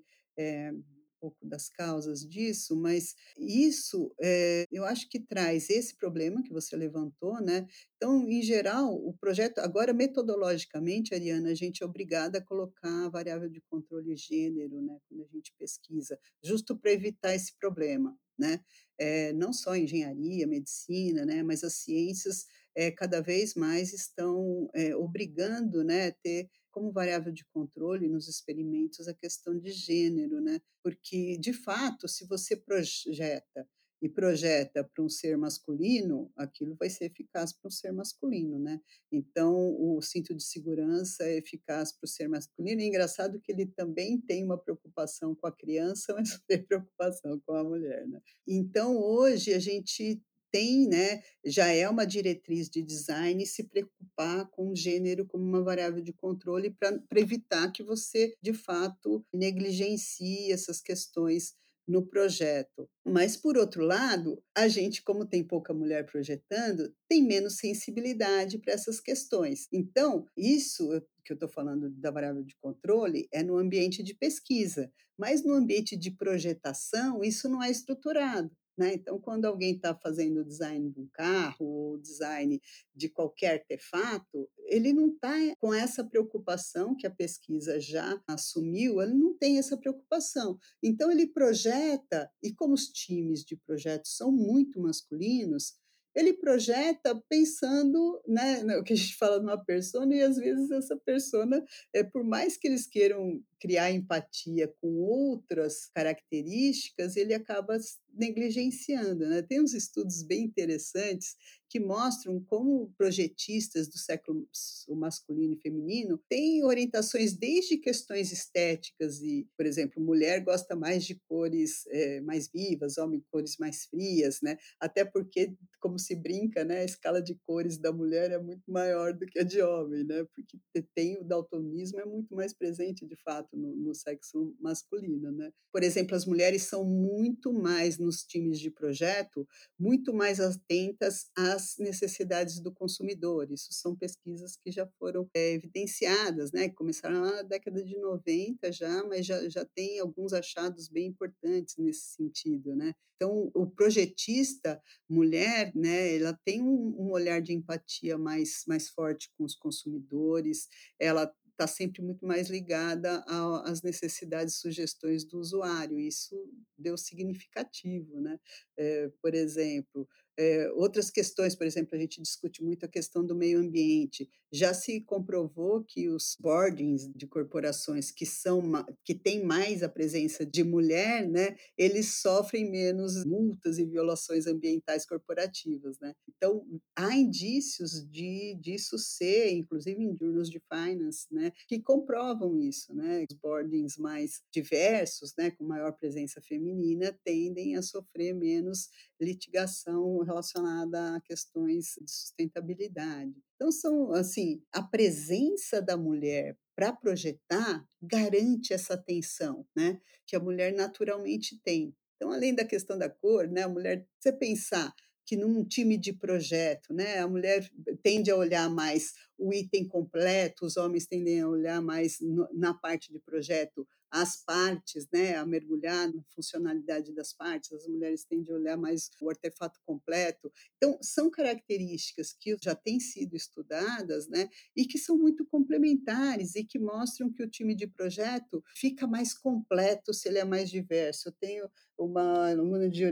um pouco das causas disso, mas isso, eh, eu acho que traz esse problema que você levantou, né. Então, em geral, o projeto agora metodologicamente, Ariana, a gente é obrigada a colocar a variável de controle gênero, né, quando a gente pesquisa, justo pra evitar esse problema, né. Eh, não só engenharia, medicina, né, mas as ciências, eh, cada vez mais estão, eh, obrigando, né, ter como variável de controle nos experimentos a questão de gênero, né. Porque, de fato, se você projeta e projeta pra um ser masculino, aquilo vai ser eficaz para um ser masculino, né. Então o cinto de segurança é eficaz para o ser masculino, e engraçado que ele também tem uma preocupação com a criança, mas tem preocupação com a mulher, né. Então hoje a gente tem, né, já é uma diretriz de design se preocupar com o gênero como uma variável de controle pra evitar que você, de fato, negligencie essas questões no projeto. Mas, por outro lado, a gente, como tem pouca mulher projetando, tem menos sensibilidade pra essas questões. Então, isso que eu tô falando da variável de controle é no ambiente de pesquisa, mas no ambiente de projetação, isso não é estruturado. Né? Então, quando alguém está fazendo o design de um carro ou design de qualquer artefato, ele não está com essa preocupação que a pesquisa já assumiu, ele não tem essa preocupação. Então, ele projeta, e como os times de projetos são muito masculinos, ele projeta pensando né, no que a gente fala numa persona, e às vezes essa persona, é, por mais que eles queiram criar empatia com outras características, ele acaba negligenciando. Né? Tem uns estudos bem interessantes que mostram como projetistas do século masculino e feminino têm orientações desde questões estéticas e, por exemplo, mulher gosta mais de cores é, mais vivas, homem cores mais frias, né? Até porque, como se brinca, né, a escala de cores da mulher é muito maior do que a de homem, né? Porque tem o daltonismo é muito mais presente de fato no, no sexo masculino, né? Por exemplo, as mulheres são muito mais nos times de projeto, muito mais atentas às necessidades do consumidor. Isso são pesquisas que já foram é, evidenciadas, né? Começaram na década de 90 já, mas já, já tem alguns achados bem importantes nesse sentido, né? Então, o projetista mulher, né, ela tem um, um olhar de empatia mais, mais forte com os consumidores, ela está sempre muito mais ligada às necessidades e sugestões do usuário. Isso deu significativo, né? É, por exemplo, é, outras questões, por exemplo, a gente discute muito a questão do meio ambiente. Já se comprovou que os boardings de corporações que são que têm mais a presença de mulher, né, eles sofrem menos multas e violações ambientais corporativas, né? Então há indícios de disso ser, inclusive em journals de finance, né, que comprovam isso, né? Os boardings mais diversos, né, com maior presença feminina, tendem a sofrer menos litigação relacionada a questões de sustentabilidade. Então, são, assim, a presença da mulher para projetar garante essa atenção, né, que a mulher naturalmente tem. Então, além da questão da cor, né, a mulher, você pensar que num time de projeto, né, a mulher tende a olhar mais o item completo, os homens tendem a olhar mais no, na parte de projeto as partes, né, a mergulhar na funcionalidade das partes, as mulheres tendem a olhar mais o artefato completo. Então, são características que já têm sido estudadas, né, e que são muito complementares e que mostram que o time de projeto fica mais completo se ele é mais diverso. Eu tenho uma aluna de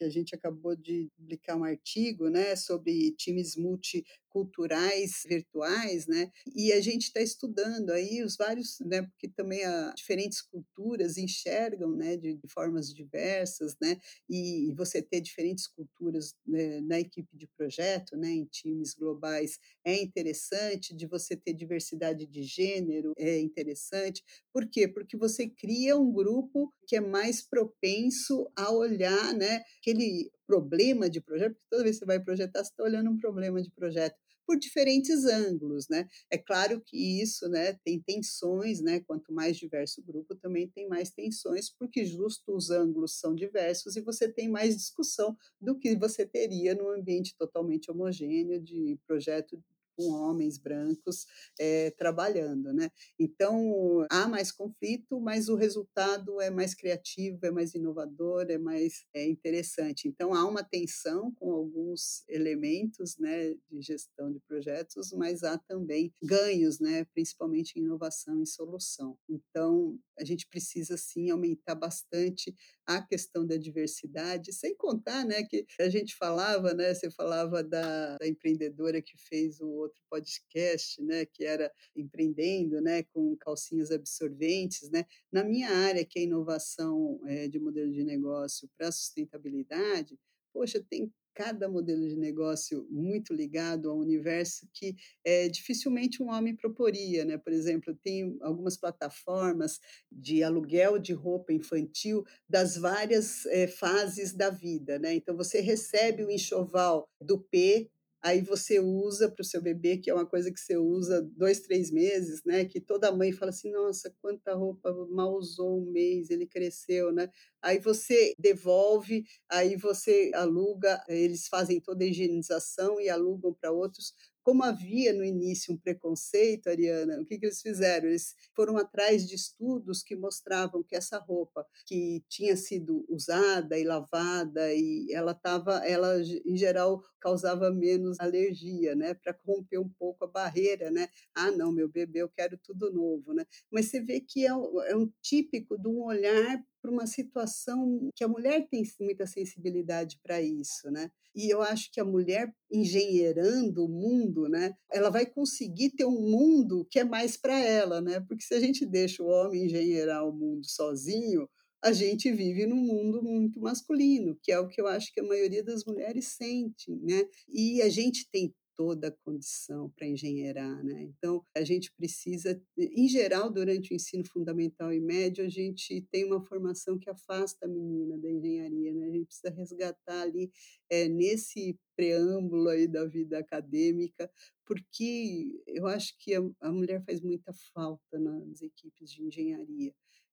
que a gente acabou de publicar um artigo, né, sobre times multiculturais virtuais, né, e a gente está estudando aí os vários, né, porque também a diferentes culturas enxergam, né, de, de formas diversas, né, e, e, você ter diferentes culturas né, na equipe de projeto, né, em times globais é interessante, de você ter diversidade de gênero é interessante. Por quê? Porque você cria um grupo que é mais propenso a olhar, né, aquele problema de projeto, porque toda vez que você vai projetar, você está olhando um problema de projeto por diferentes ângulos, né? É claro que isso, né, tem tensões, né? Quanto mais diverso o grupo, também tem mais tensões, porque justo os ângulos são diversos e você tem mais discussão do que você teria num ambiente totalmente homogêneo de projeto com homens brancos é, trabalhando, né? Então há mais conflito, mas o resultado é mais criativo, é mais inovador, é mais é, interessante. Então há uma tensão com alguns elementos, né, de gestão de projetos, mas há também ganhos, né, principalmente em inovação e solução. Então a gente precisa sim aumentar bastante a questão da diversidade, sem contar, né, que a gente falava, né, você falava da, da empreendedora que fez o outro podcast, né, que era empreendendo, né, com calcinhas absorventes, né. Na minha área, que é inovação é, de modelo de negócio para sustentabilidade, poxa, tem cada modelo de negócio muito ligado ao universo que é, dificilmente um homem proporia. Né? Por exemplo, tem algumas plataformas de aluguel de roupa infantil das várias é, fases da vida. Né? Então, você recebe o enxoval do P aí você usa para o seu bebê, que é uma coisa que você usa dois, três meses, né? Que toda mãe fala assim, nossa, quanta roupa, mal usou um mês, ele cresceu, né? Aí você devolve, aí você aluga, eles fazem toda a higienização e alugam para outros como havia no início um preconceito, Ariana, o que que eles fizeram? Eles foram atrás de estudos que mostravam que essa roupa que tinha sido usada e lavada e ela estava ela em geral causava menos alergia, né, pra romper um pouco a barreira, né. "Ah não, meu bebê eu quero tudo novo", né. Mas você vê que é é um típico de um olhar pra uma situação que a mulher tem muita sensibilidade pra isso, né. E eu acho que a mulher engenheirando o mundo, né, ela vai conseguir ter um mundo que é mais pra ela, né, porque se a gente deixa o homem engenheirar o mundo sozinho, a gente vive num mundo muito masculino, que é o que eu acho que a maioria das mulheres sente, né. E a gente tem toda a condição pra engenheirar, né, então a gente precisa em geral, durante o ensino fundamental e médio, a gente tem uma formação que afasta a menina da engenharia, né, a gente precisa resgatar ali, eh, nesse preâmbulo aí da vida acadêmica, porque eu acho que a a mulher faz muita falta nas equipes de engenharia.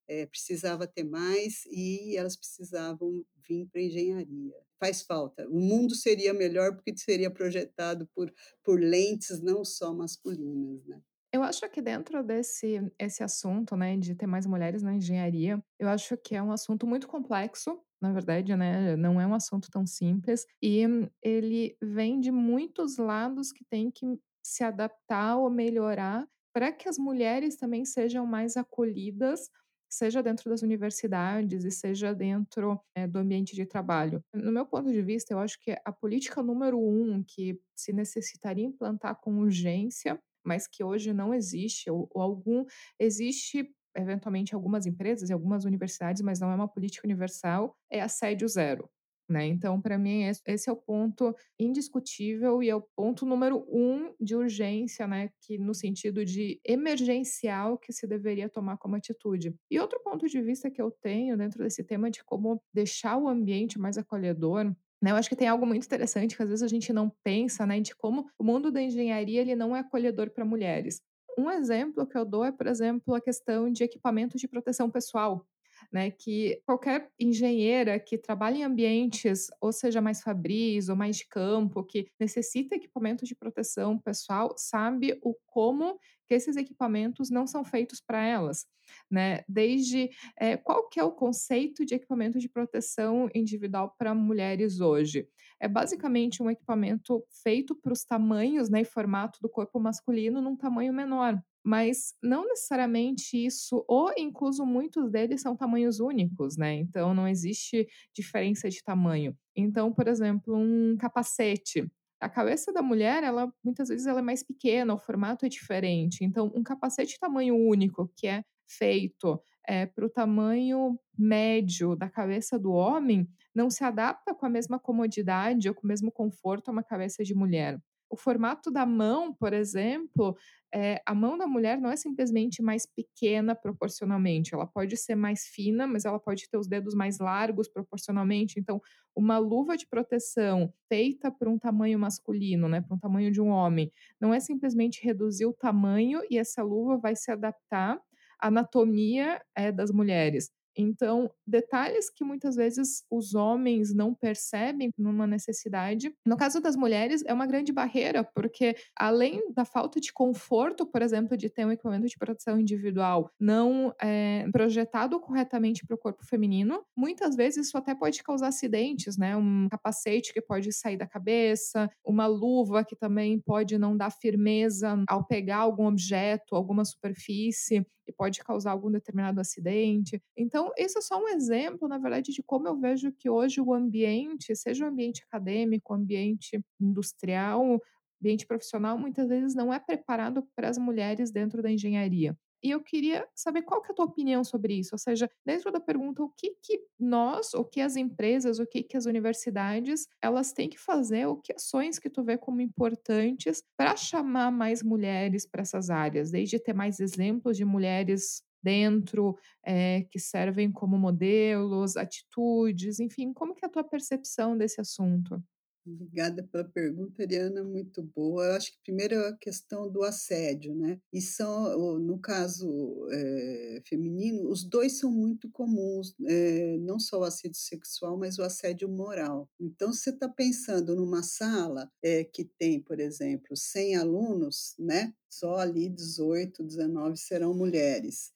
Eh, precisava ter mais e elas precisavam vim pra engenharia. Faz falta. O mundo seria melhor, porque seria projetado por por lentes não só masculinas, né. Eu acho que dentro desse esse assunto, né, de ter mais mulheres na engenharia, eu acho que é um assunto muito complexo, na verdade, né, não é um assunto tão simples, e ele vem de muitos lados que têm que se adaptar ou melhorar pra que as mulheres também sejam mais acolhidas, seja dentro das universidades e seja dentro, eh, do ambiente de trabalho. No meu ponto de vista, eu acho que a política número 1 que se necessitaria implantar com urgência, mas que hoje não existe ou ou algum existe eventualmente algumas empresas e algumas universidades, mas não é uma política universal, é assédio zero, né. Então pra mim esse é o ponto indiscutível e é o ponto número 1 de urgência, né, que no sentido de emergencial que se deveria tomar como atitude. E outro ponto de vista que eu tenho dentro desse tema de como deixar o ambiente mais acolhedor, né, eu acho que tem algo muito interessante que às vezes a gente não pensa, né, de como o mundo da engenharia ele não é acolhedor pra mulheres. Um exemplo que eu dou é, por exemplo, a questão de equipamentos de proteção pessoal, né, que qualquer engenheira que trabalha em ambientes, ou seja mais fabris ou mais de campo, que necessita equipamentos de proteção pessoal, sabe o como que esses equipamentos não são feitos pra elas, né. Desde eh, qual que é o conceito de equipamento de proteção individual pra mulheres hoje? É basicamente um equipamento feito para os tamanhos, né, e formato do corpo masculino num tamanho menor, mas não necessariamente isso ou incluso muitos deles são tamanhos únicos, né, então não existe diferença de tamanho. Então, por exemplo, um capacete, a cabeça da mulher ela muitas vezes ela é mais pequena, o formato é diferente, então um capacete tamanho único que é feito, eh, para o tamanho médio da cabeça do homem, não se adapta com a mesma comodidade ou com o mesmo conforto a uma cabeça de mulher. O formato da mão, por exemplo, eh, a mão da mulher não é simplesmente mais pequena proporcionalmente, ela pode ser mais fina, mas ela pode ter os dedos mais largos proporcionalmente, então uma luva de proteção feita pra um tamanho masculino, né, pra um tamanho de um homem, não é simplesmente reduzir o tamanho e essa luva vai se adaptar à anatomia, eh, das mulheres. Então, detalhes que muitas vezes os homens não percebem numa necessidade, no caso das mulheres é uma grande barreira, porque além da falta de conforto, por exemplo, de ter um equipamento de proteção individual não, eh, projetado corretamente para o corpo feminino, muitas vezes isso até pode causar acidentes, né, um capacete que pode sair da cabeça, uma luva que também pode não dar firmeza ao pegar algum objeto, alguma superfície e pode causar algum determinado acidente. Então esse é só um exemplo, na verdade, de como eu vejo que hoje o ambiente, seja o ambiente acadêmico, o ambiente industrial, ambiente profissional, muitas vezes não é preparado para as mulheres dentro da engenharia. E eu queria saber qual que é a tua opinião sobre isso, ou seja, dentro da pergunta o que que nós, o que as empresas, o que que as universidades, elas têm que fazer, ou que ações que tu vê como importantes pra chamar mais mulheres pra essas áreas, desde ter mais exemplos de mulheres dentro, eh, que servem como modelos, atitudes, enfim, como que é a tua percepção desse assunto? Obrigada pela pergunta, Ariana, muito boa. Eu acho que primeiro é a questão do assédio, né, e são no caso, eh, feminino, os 2 são muito comuns, eh, não só o assédio sexual, mas o assédio moral. Então, você está pensando numa sala, eh, que tem, por exemplo, 100 alunos, né, só ali 18, 19 serão mulheres.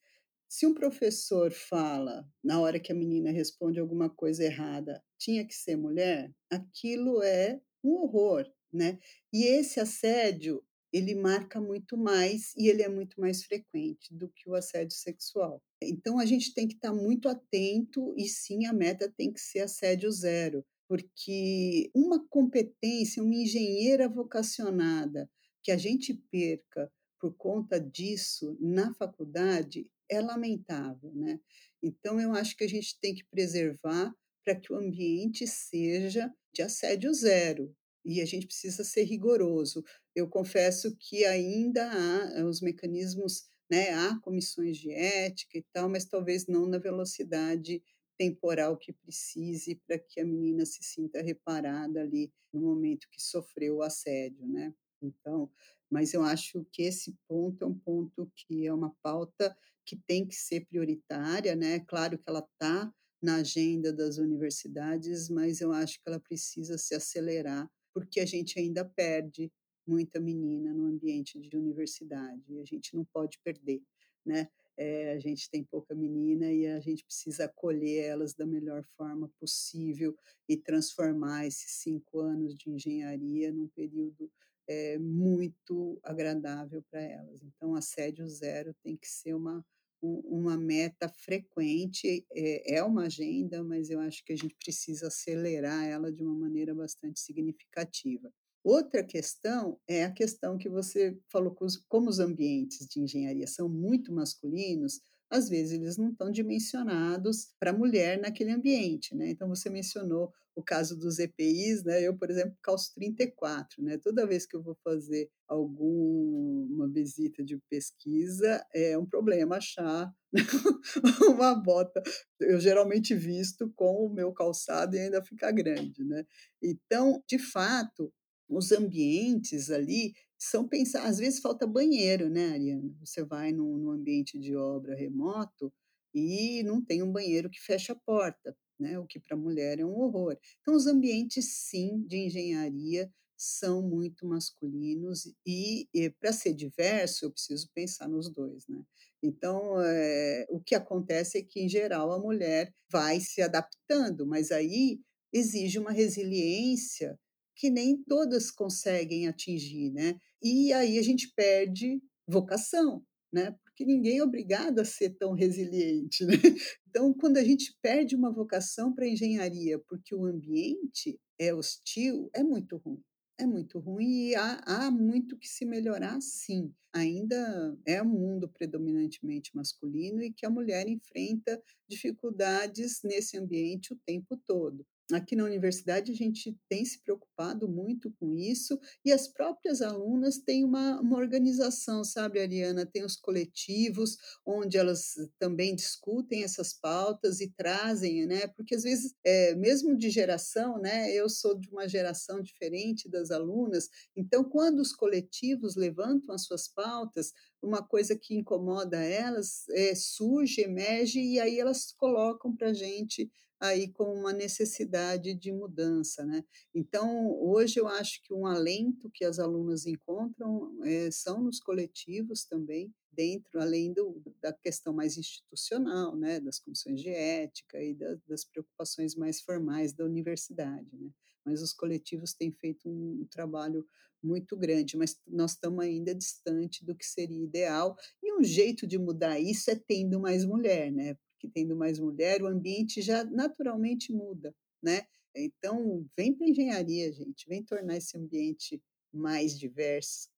Se um professor fala, na hora que a menina responde alguma coisa errada: "Tinha que ser mulher", aquilo é um horror, né. E esse assédio, ele marca muito mais e ele é muito mais frequente do que o assédio sexual. Então a gente tem que estar muito atento e sim, a meta tem que ser assédio zero, porque uma competência, uma engenheira vocacionada, que a gente perca por conta disso na faculdade, é lamentável, né. Então eu acho que a gente tem que preservar para que o ambiente seja de assédio zero, e a gente precisa ser rigoroso. Eu confesso que ainda há os mecanismos, né, há comissões de ética e tal, mas talvez não na velocidade temporal que precise para que a menina se sinta reparada ali, no momento que sofreu o assédio, né. Então mas eu acho que esse ponto é um ponto que é uma pauta que tem que ser prioritária, né. Claro que ela está na agenda das universidades, mas eu acho que ela precisa se acelerar, porque a gente ainda perde muita menina no ambiente de universidade e a gente não pode perder, né. Eh, a gente tem pouca menina e a gente precisa acolher elas da melhor forma possível e transformar esses 5 anos de engenharia num período, eh, muito agradável para elas. Então assédio zero tem que ser uma uma meta frequente, é é uma agenda, mas eu acho que a gente precisa acelerar ela de uma maneira bastante significativa. Outra questão é a questão que você falou como os ambientes de engenharia são muito masculinos, às vezes eles não estão dimensionados para mulher naquele ambiente, né. Então você mencionou o caso dos EPIs, né, eu, por exemplo, calço 34, né, toda vez que eu vou fazer alguma visita de pesquisa, é um problema achar uma bota. Eu geralmente visto com o meu calçado e ainda fica grande, né. Então, de fato, os ambientes ali são pensa às vezes falta banheiro, né, Ariana. Você vai num num ambiente de obra remoto e não tem um banheiro que feche a porta, né, o que para mulher é um horror. Então os ambientes sim, de engenharia são muito masculinos e e para ser diverso eu preciso pensar nos 2, né. Então, eh, o que acontece é que em geral a mulher vai se adaptando, mas aí exige uma resiliência que nem todas conseguem atingir, né. E aí a gente perde vocação, né, porque ninguém é obrigado a ser tão resiliente, né. Então quando a gente perde uma vocação para engenharia, porque o ambiente é hostil, é muito ruim, é muito ruim e há há muito que se melhorar sim. Ainda é um mundo predominantemente masculino e que a mulher enfrenta dificuldades nesse ambiente o tempo todo. Aqui na universidade a gente tem se preocupado muito com isso e as próprias alunas têm uma uma organização, sabe, Ariana, tem os coletivos, onde elas também discutem essas pautas e trazem, né, porque às vezes, eh, mesmo de geração, né, eu sou de uma geração diferente das alunas, então quando os coletivos levantam as suas pautas, uma coisa que incomoda elas, eh, surge, emerge e aí elas colocam para gente aí como uma necessidade de mudança, né. Então hoje eu acho que um alento que as alunas encontram, eh, são nos coletivos também, dentro além do da questão mais institucional, né, das comissões de ética e da das preocupações mais formais da universidade, né. Mas os coletivos têm feito um trabalho muito grande, mas nós estamos ainda distante do que seria ideal, e um jeito de mudar isso é tendo mais mulher, né, porque tendo mais mulher o ambiente já naturalmente muda, né. Então vem para engenharia gente, vem tornar esse ambiente mais diverso.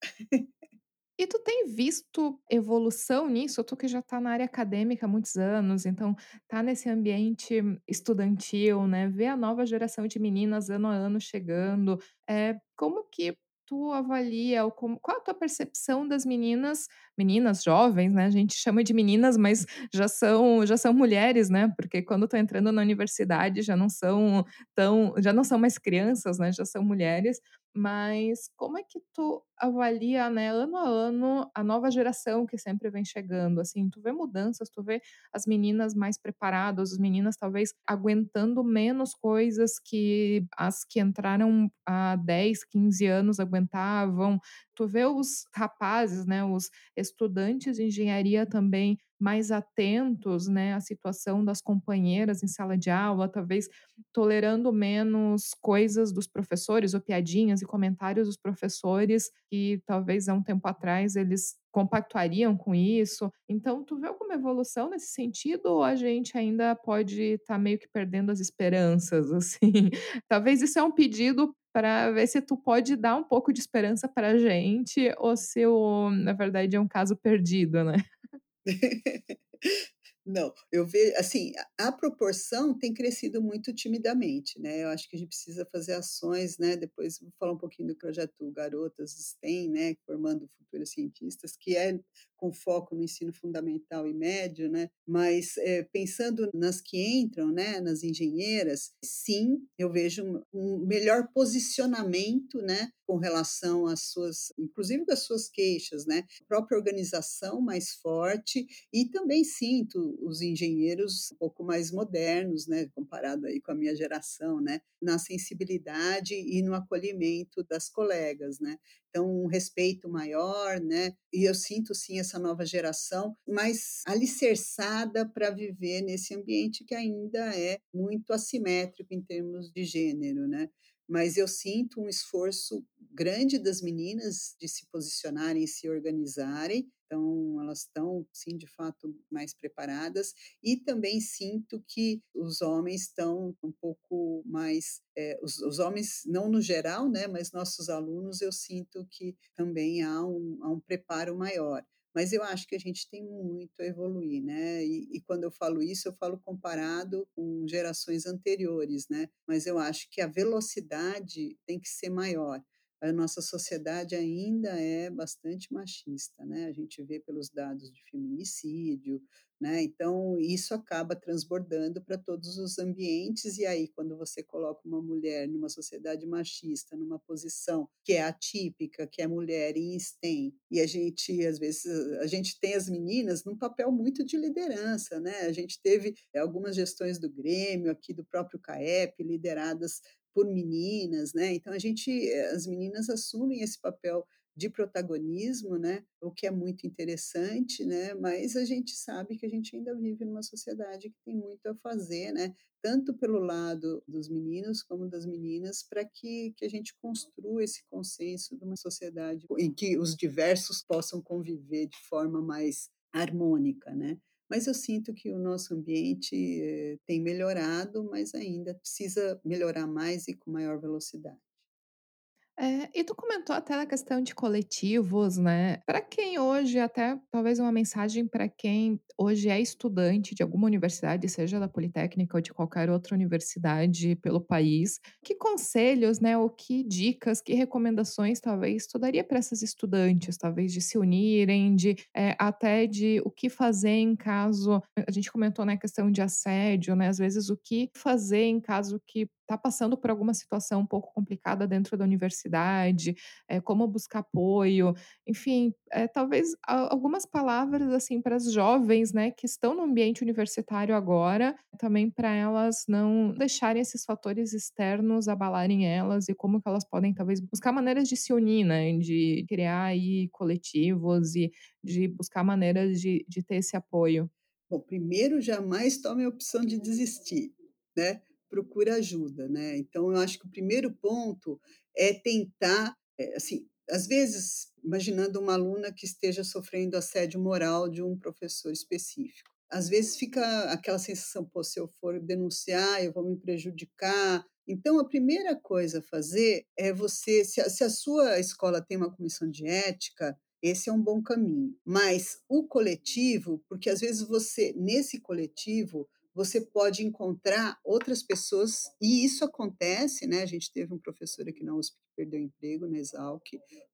E tu tem visto evolução nisso? Tu que já está na área acadêmica há muitos anos, então está nesse ambiente estudantil, né, vê a nova geração de meninas ano a ano chegando, eh, como que tu avalia ou como qual a tua percepção das meninas meninas jovens, né, a gente chama de meninas, mas já são já são mulheres, né, porque quando estão entrando na universidade já não são tão já não são mais crianças, né, já são mulheres. Mas como é que tu avalia, né, ano a ano, a nova geração que sempre vem chegando, assim, tu vê mudanças, tu vê as meninas mais preparadas, as meninas talvez aguentando menos coisas que as que entraram há 10, 15 anos aguentavam. Tu vê os rapazes, né, os estudantes de engenharia também mais atentos, né, à situação das companheiras em sala de aula, talvez tolerando menos coisas dos professores ou piadinhas e comentários dos professores que talvez há um tempo atrás eles compactuariam com isso. Então, tu vê alguma evolução nesse sentido ou a gente ainda pode estar meio que perdendo as esperanças, assim? Talvez isso é um pedido para ver se tu pode dar um pouco de esperança pra gente ou se o na verdade é um caso perdido, né? Não, eu ve assim, a a proporção tem crescido muito timidamente, né, eu acho que a gente precisa fazer ações, né, depois vou falar um pouquinho do projeto Garotas STEM, né, formando futuras cientistas, que é com foco no ensino fundamental e médio, né, mas, eh, pensando nas que entram, né, nas engenheiras, sim, eu vejo um melhor posicionamento, né, com relação às suas inclusive das suas queixas, né, própria organização mais forte e também sinto os engenheiros um pouco mais modernos, né, comparado aí com a minha geração, né, na sensibilidade e no acolhimento das colegas, né. Então um respeito maior, né, e eu sinto sim essa nova geração mais alicerçada pra viver nesse ambiente que ainda é muito assimétrico em termos de gênero, né. Mas eu sinto um esforço grande das meninas de se posicionarem se organizarem, então elas estão sim, de fato, mais preparadas e também sinto que os homens estão um pouco mais, eh, os os homens não no geral, né, mas nossos alunos eu sinto que também há um há um preparo maior. Mas eu acho que a gente tem muito a evoluir, né, e e quando eu falo isso, eu falo comparado com gerações anteriores, né, mas eu acho que a velocidade tem que ser maior. A nossa sociedade ainda é bastante machista, né, a gente vê pelos dados de feminicídio, né, então isso acaba transbordando pra todos os ambientes e aí quando você coloca uma mulher numa sociedade machista, numa posição que é atípica, que é mulher em STEM, e a gente às vezes a gente tem as meninas num papel muito de liderança, né, a gente teve algumas gestões do Grêmio, aqui do próprio CAEP, lideradas por meninas, né, então a gente as meninas assumem esse papel de protagonismo, né, o que é muito interessante, né, mas a gente sabe que a gente ainda vive numa sociedade que tem muito a fazer, né, tanto pelo lado dos meninos como das meninas, pra que que a gente construa esse consenso de uma sociedade em que os diversos possam conviver de forma mais harmônica, né. Mas eu sinto que o nosso ambiente, eh, tem melhorado, mas ainda precisa melhorar mais e com maior velocidade. É, e tu comentou até na questão de coletivos, né, pra quem hoje até talvez uma mensagem pra quem hoje é estudante de alguma universidade, seja da Politécnica ou de qualquer outra universidade pelo país, que conselhos, né, ou que dicas, que recomendações talvez tu daria pra essas estudantes, talvez de se unirem, de, eh, até de o que fazer em caso a gente comentou, né, questão de assédio, né, às vezes o que fazer em caso que tá passando por alguma situação um pouco complicada dentro da universidade, eh, como buscar apoio, enfim, eh, talvez algumas palavras, assim, para as jovens, né, que estão no ambiente universitário agora, também pra elas não deixarem esses fatores externos abalarem elas e como que elas podem talvez buscar maneiras de se unir, né, de criar aí coletivos e de buscar maneiras de de ter esse apoio. Bom, primeiro jamais tome a opção de desistir, né, procura ajuda, né, então eu acho que o primeiro ponto é tentar, eh, assim, às vezes, imaginando uma aluna que esteja sofrendo assédio moral de um professor específico, às vezes fica aquela sensação: "Pô, se eu for denunciar, eu vou me prejudicar", então a primeira coisa a fazer é você se a se a sua escola tem uma comissão de ética, esse é um bom caminho, mas o coletivo porque às vezes você nesse coletivo, você pode encontrar outras pessoas e isso acontece, né, a gente teve um professor aqui na USP que perdeu emprego na Exalc,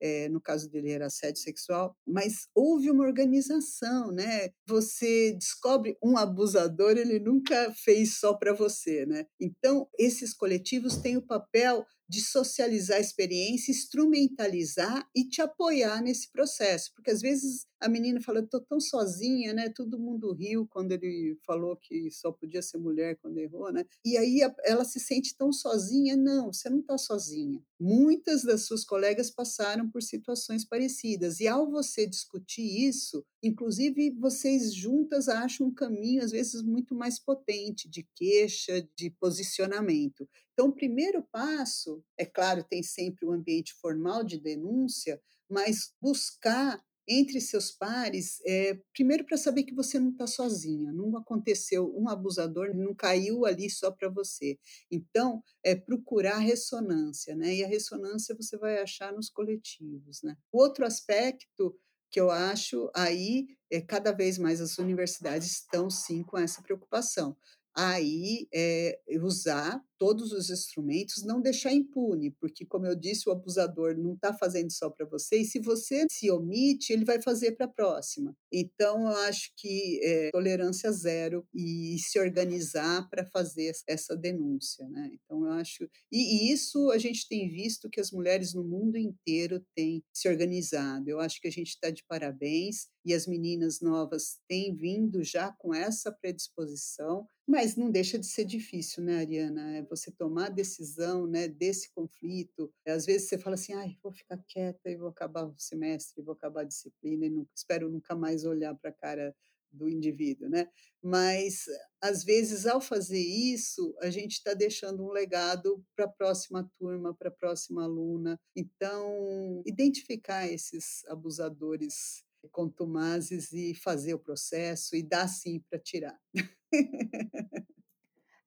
eh, no caso dele era assédio sexual, mas houve uma organização, né, você descobre um abusador, ele nunca fez só para você, né. Então, esses coletivos têm o papel de socializar a experiência, instrumentalizar e te apoiar nesse processo, porque às vezes a menina fala: "Eu tô tão sozinha, né, todo mundo riu quando ele falou que só podia ser mulher quando errou, né". E aí ela se sente tão sozinha, não, você não está sozinha. Muitas das suas colegas passaram por situações parecidas e ao você discutir isso, inclusive vocês juntas acham um caminho, às vezes, muito mais potente de queixa, de posicionamento. Então o primeiro passo, é claro, tem sempre o ambiente formal de denúncia, mas buscar entre seus pares, eh, primeiro para saber que você não está sozinha, não aconteceu um abusador não caiu ali só para você. Então, é procurar ressonância, né, e a ressonância você vai achar nos coletivos, né. Outro aspecto que eu acho, aí, é cada vez mais as universidades estão sim com essa preocupação. Aí, eh, usar todos os instrumentos, não deixar impune, porque como eu disse, o abusador não está fazendo só para você e se você se omite, ele vai fazer para a próxima. Então eu acho que, eh, tolerância zero e se organizar para fazer essa denúncia, né. Então eu acho e e isso a gente tem visto que as mulheres no mundo inteiro têm se organizado, eu acho que a gente está de parabéns e as meninas novas têm vindo já com essa predisposição, mas não deixa de ser difícil, né, Ariana, eh, você tomar a decisão, né, desse conflito. Às vezes você fala assim: "Ai, vou ficar quieta e vou acabar o semestre, vou acabar a disciplina e não espero nunca mais olhar para a cara do indivíduo", né. Mas, às vezes, ao fazer isso, a gente está deixando um legado para a próxima turma, para a próxima aluna. Então, identificar esses abusadores contumazes e fazer o processo e dar sim para tirar.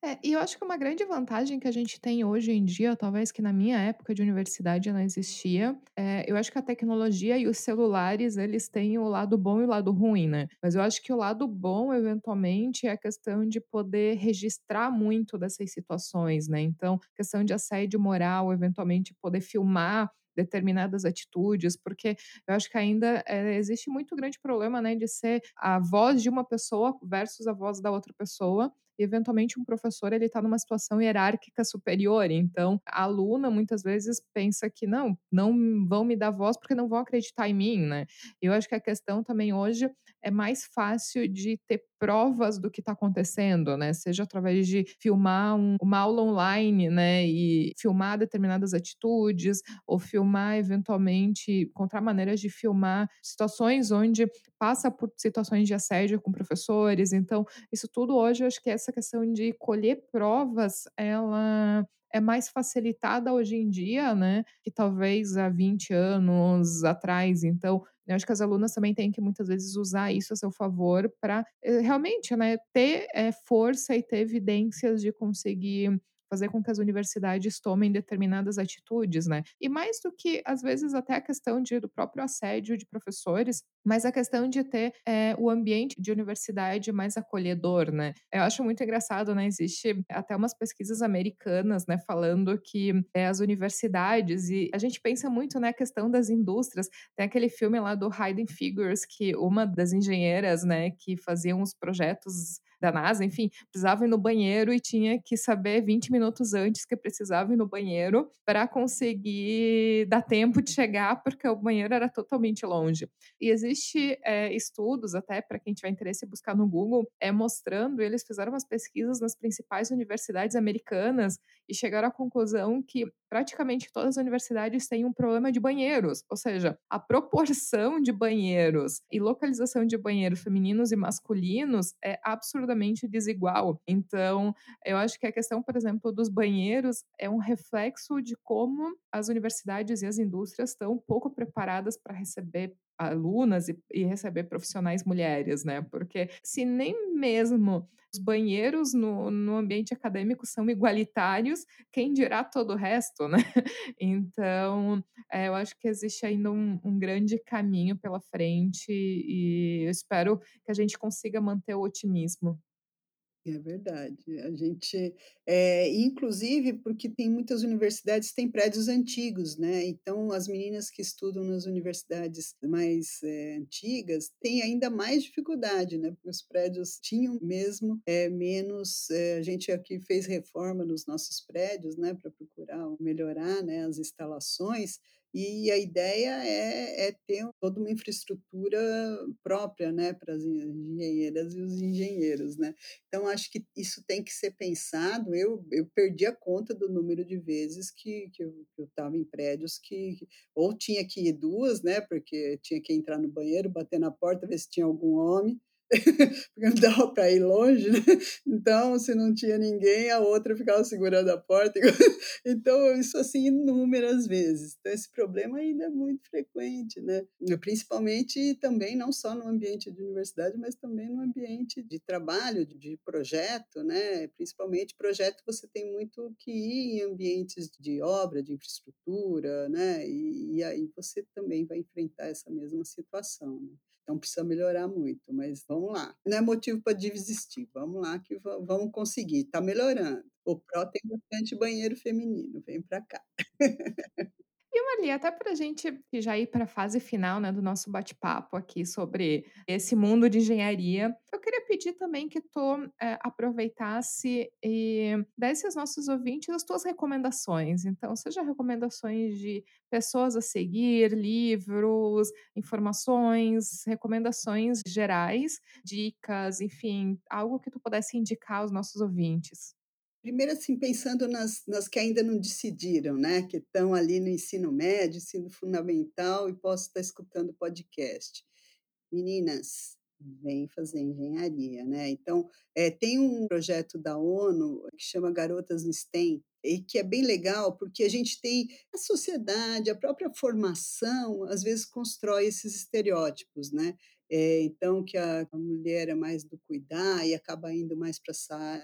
É, e eu acho que uma grande vantagem que a gente tem hoje em dia, talvez que na minha época de universidade não existia, eh, eu acho que a tecnologia e os celulares, eles têm o lado bom e o lado ruim, né. Mas eu acho que o lado bom, eventualmente, é a questão de poder registrar muito dessas situações, né. Então, questão de assédio moral, eventualmente poder filmar determinadas atitudes, porque eu acho que ainda, eh, existe muito grande problema, né, de ser a voz de uma pessoa versus a voz da outra pessoa, eventualmente um professor ele está numa situação hierárquica superior, então a aluna muitas vezes pensa que: "Não, não vão me dar voz porque não vão acreditar em mim", né. Eu acho que a questão também hoje é mais fácil de ter provas do que está acontecendo, né, seja através de filmar um uma aula online, né, e filmar determinadas atitudes, ou filmar eventualmente encontrar maneiras de filmar situações onde passa por situações de assédio com professores, então isso tudo hoje eu acho que essa questão de colher provas, ela é mais facilitada hoje em dia, né, que talvez há 20 anos atrás, então eu acho que as alunas também têm que muitas vezes usar isso a seu favor pra, eh, realmente, né, ter, eh, força e ter evidências de conseguir fazer com que as universidades tomem determinadas atitudes, né. E mais do que, às vezes, até a questão de do próprio assédio de professores, mas a questão de ter, eh, o ambiente de universidade mais acolhedor, né. Eu acho muito engraçado, né, existe até umas pesquisas americanas, né, falando que, eh, as universidades e a gente pensa muito, né, a questão das indústrias, tem aquele filme lá do Hidden Figures que uma das engenheiras, né, que faziam os projetos da NASA, enfim, precisava ir no banheiro e tinha que saber 20 minutos antes que precisava ir no banheiro para conseguir dar tempo de chegar, porque o banheiro era totalmente longe. E existe, eh, estudos até para quem tiver interesse buscar no Google, eh, mostrando eles fizeram umas pesquisas nas principais universidades americanas e chegaram à conclusão que praticamente todas as universidades têm um problema de banheiros, ou seja, a proporção de banheiros e localização de banheiros femininos e masculinos é absurdamente desigual. Então, eu acho que a questão, por exemplo, dos banheiros é um reflexo de como as universidades e as indústrias estão pouco preparadas para receber alunas e e receber profissionais mulheres, né, porque se nem mesmo os banheiros no no ambiente acadêmico são igualitários, quem dirá todo o resto, né. Então, eh, eu acho que existe ainda um um grande caminho pela frente e eu espero que a gente consiga manter o otimismo. É verdade. A gente eh, inclusive porque tem muitas universidades têm prédios antigos, né, então as meninas que estudam nas universidades mais, eh, antigas têm ainda mais dificuldade, né, porque os prédios tinham mesmo, eh, menos a gente aqui fez reforma nos nossos prédios, né, pra procurar melhorar, né, as instalações, e a ideia é é ter toda uma infraestrutura própria, né, para as engenheiras e os engenheiros, né. Então acho que isso tem que ser pensado, eu eu perdi a conta do número de vezes que que eu que estava em prédios que ou tinha que ir 2, né, porque tinha que entrar no banheiro, bater na porta, ver se tinha algum homem, porque não dava para ir longe, né, então se não tinha ninguém, a outra ficava segurando a porta, então isso, assim, inúmeras vezes. Então esse problema ainda é muito frequente, né, principalmente também não só no ambiente de universidade, mas também no ambiente de trabalho, de projeto, né, principalmente projeto você tem muito que ir em ambientes de obra, de infraestrutura, né, e e aí você também vai enfrentar essa mesma situação, né. Então precisa melhorar muito, mas vamos lá, não é motivo para desistir, vamos lá que va vamos conseguir, está melhorando. O pró tem bastante banheiro feminino, vem para cá. E Marli, até para gente já ir para fase final, né, do nosso bate-papo aqui sobre esse mundo de engenharia, eu queria pedir também que tu, eh, aproveitasse e desse aos nossos ouvintes as tuas recomendações, então seja recomendações de pessoas a seguir, livros, informações, recomendações gerais, dicas, enfim, algo que tu pudesse indicar aos nossos ouvintes. Primeiro, assim, pensando nas nas que ainda não decidiram, né, que estão ali no ensino médio, ensino fundamental e posso estar escutando podcast. Meninas, vem fazer engenharia, né, então, eh, tem um projeto da ONU que chama Garotas no STEM, e que é bem legal, porque a gente tem a sociedade, a própria formação, às vezes constrói esses estereótipos, né, eh, então que a a mulher é mais do cuidar e acaba indo mais para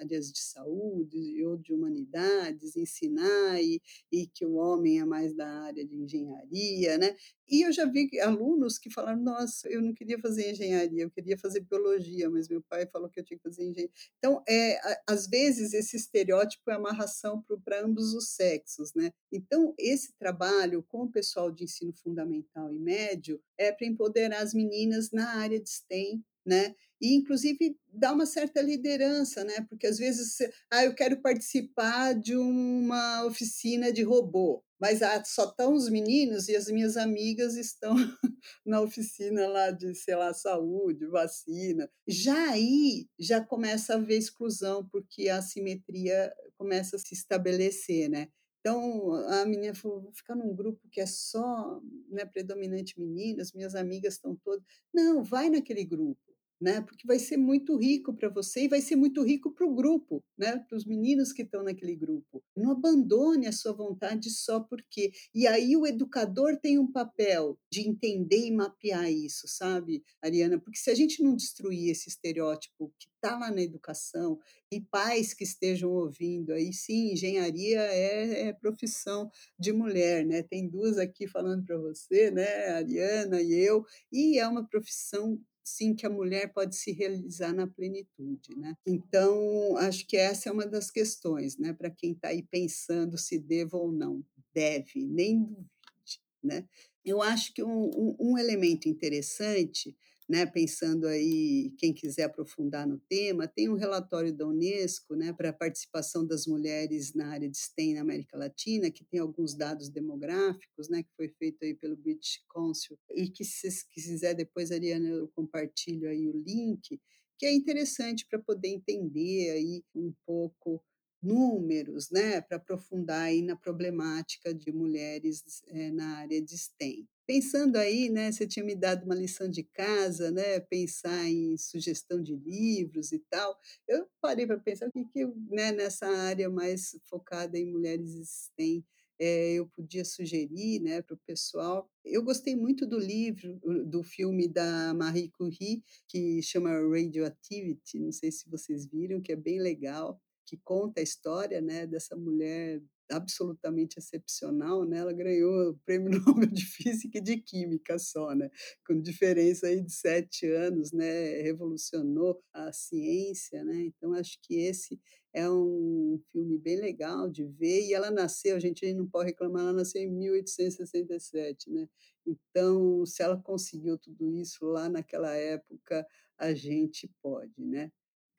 áreas de saúde ou de humanidades, ensinar e e que o homem é mais da área de engenharia, né. E eu já vi alunos que falaram: "Nossa, eu não queria fazer engenharia, eu queria fazer biologia, mas meu pai falou que eu tinha que fazer engen" então, a às vezes esse estereótipo é amarração para ambos os sexos, né. Então esse trabalho com o pessoal de ensino fundamental e médio é para empoderar as meninas na área de STEM, né, e inclusive dar uma certa liderança, né, porque às vezes "Ah, eu quero participar de uma oficina de robô", mas, ah, só estão os meninos e as minhas amigas estão na oficina lá de, sei lá, saúde, vacina. Já aí, já começa a haver exclusão, porque a assimetria começa a se estabelecer, né. Então a menina falou: "Vou ficar num grupo que é só, né, predominante meninas, minhas amigas estão todas" não, vai naquele grupo, né, porque vai ser muito rico para você e vai ser muito rico para o grupo, né, para os meninos que estão naquele grupo. Não abandone a sua vontade só porque e aí o educador tem um papel de entender e mapear isso, sabe, Ariana, porque se a gente não destruir esse estereótipo que está lá na educação, e pais que estejam ouvindo aí, sim, engenharia é é profissão de mulher, né, tem 2 aqui falando para você, né, Ariana e eu, e é uma profissão, sim, que a mulher pode se realizar na plenitude, né. Então acho que essa é uma das questões, né, para quem está aí pensando se devo ou não. Deve, nem duvide, né. Eu acho que um um um elemento interessante, né, pensando aí quem quiser aprofundar no tema, tem um relatório da Unesco, né, para a participação das mulheres na área de STEM na América Latina, que tem alguns dados demográficos, né, que foi feito aí pelo British Council, e que se quiser depois, Ariana, eu compartilho aí o link, que é interessante para poder entender aí um pouco números, né, para aprofundar aí na problemática de mulheres, eh, na área de STEM. Pensando aí, né, você tinha me dado uma lição de casa, né, pensar em sugestão de livros e tal, eu parei para pensar o que que né, nessa área mais focada em mulheres STEM, eh, eu podia sugerir, né, para o pessoal. Eu gostei muito do livro do filme da Marie Curie, que chama Radioactivity, não sei se vocês viram, que é bem legal, que conta a história, né, dessa mulher absolutamente excepcional, né, ela ganhou o prêmio Nobel de Física e de Química só, né, com diferença aí de 7 anos, né, revolucionou a ciência, né, então acho que esse é um filme bem legal de ver e ela nasceu, a gente não pode reclamar, ela nasceu em 1867, né, então se ela conseguiu tudo isso lá naquela época, a gente pode, né.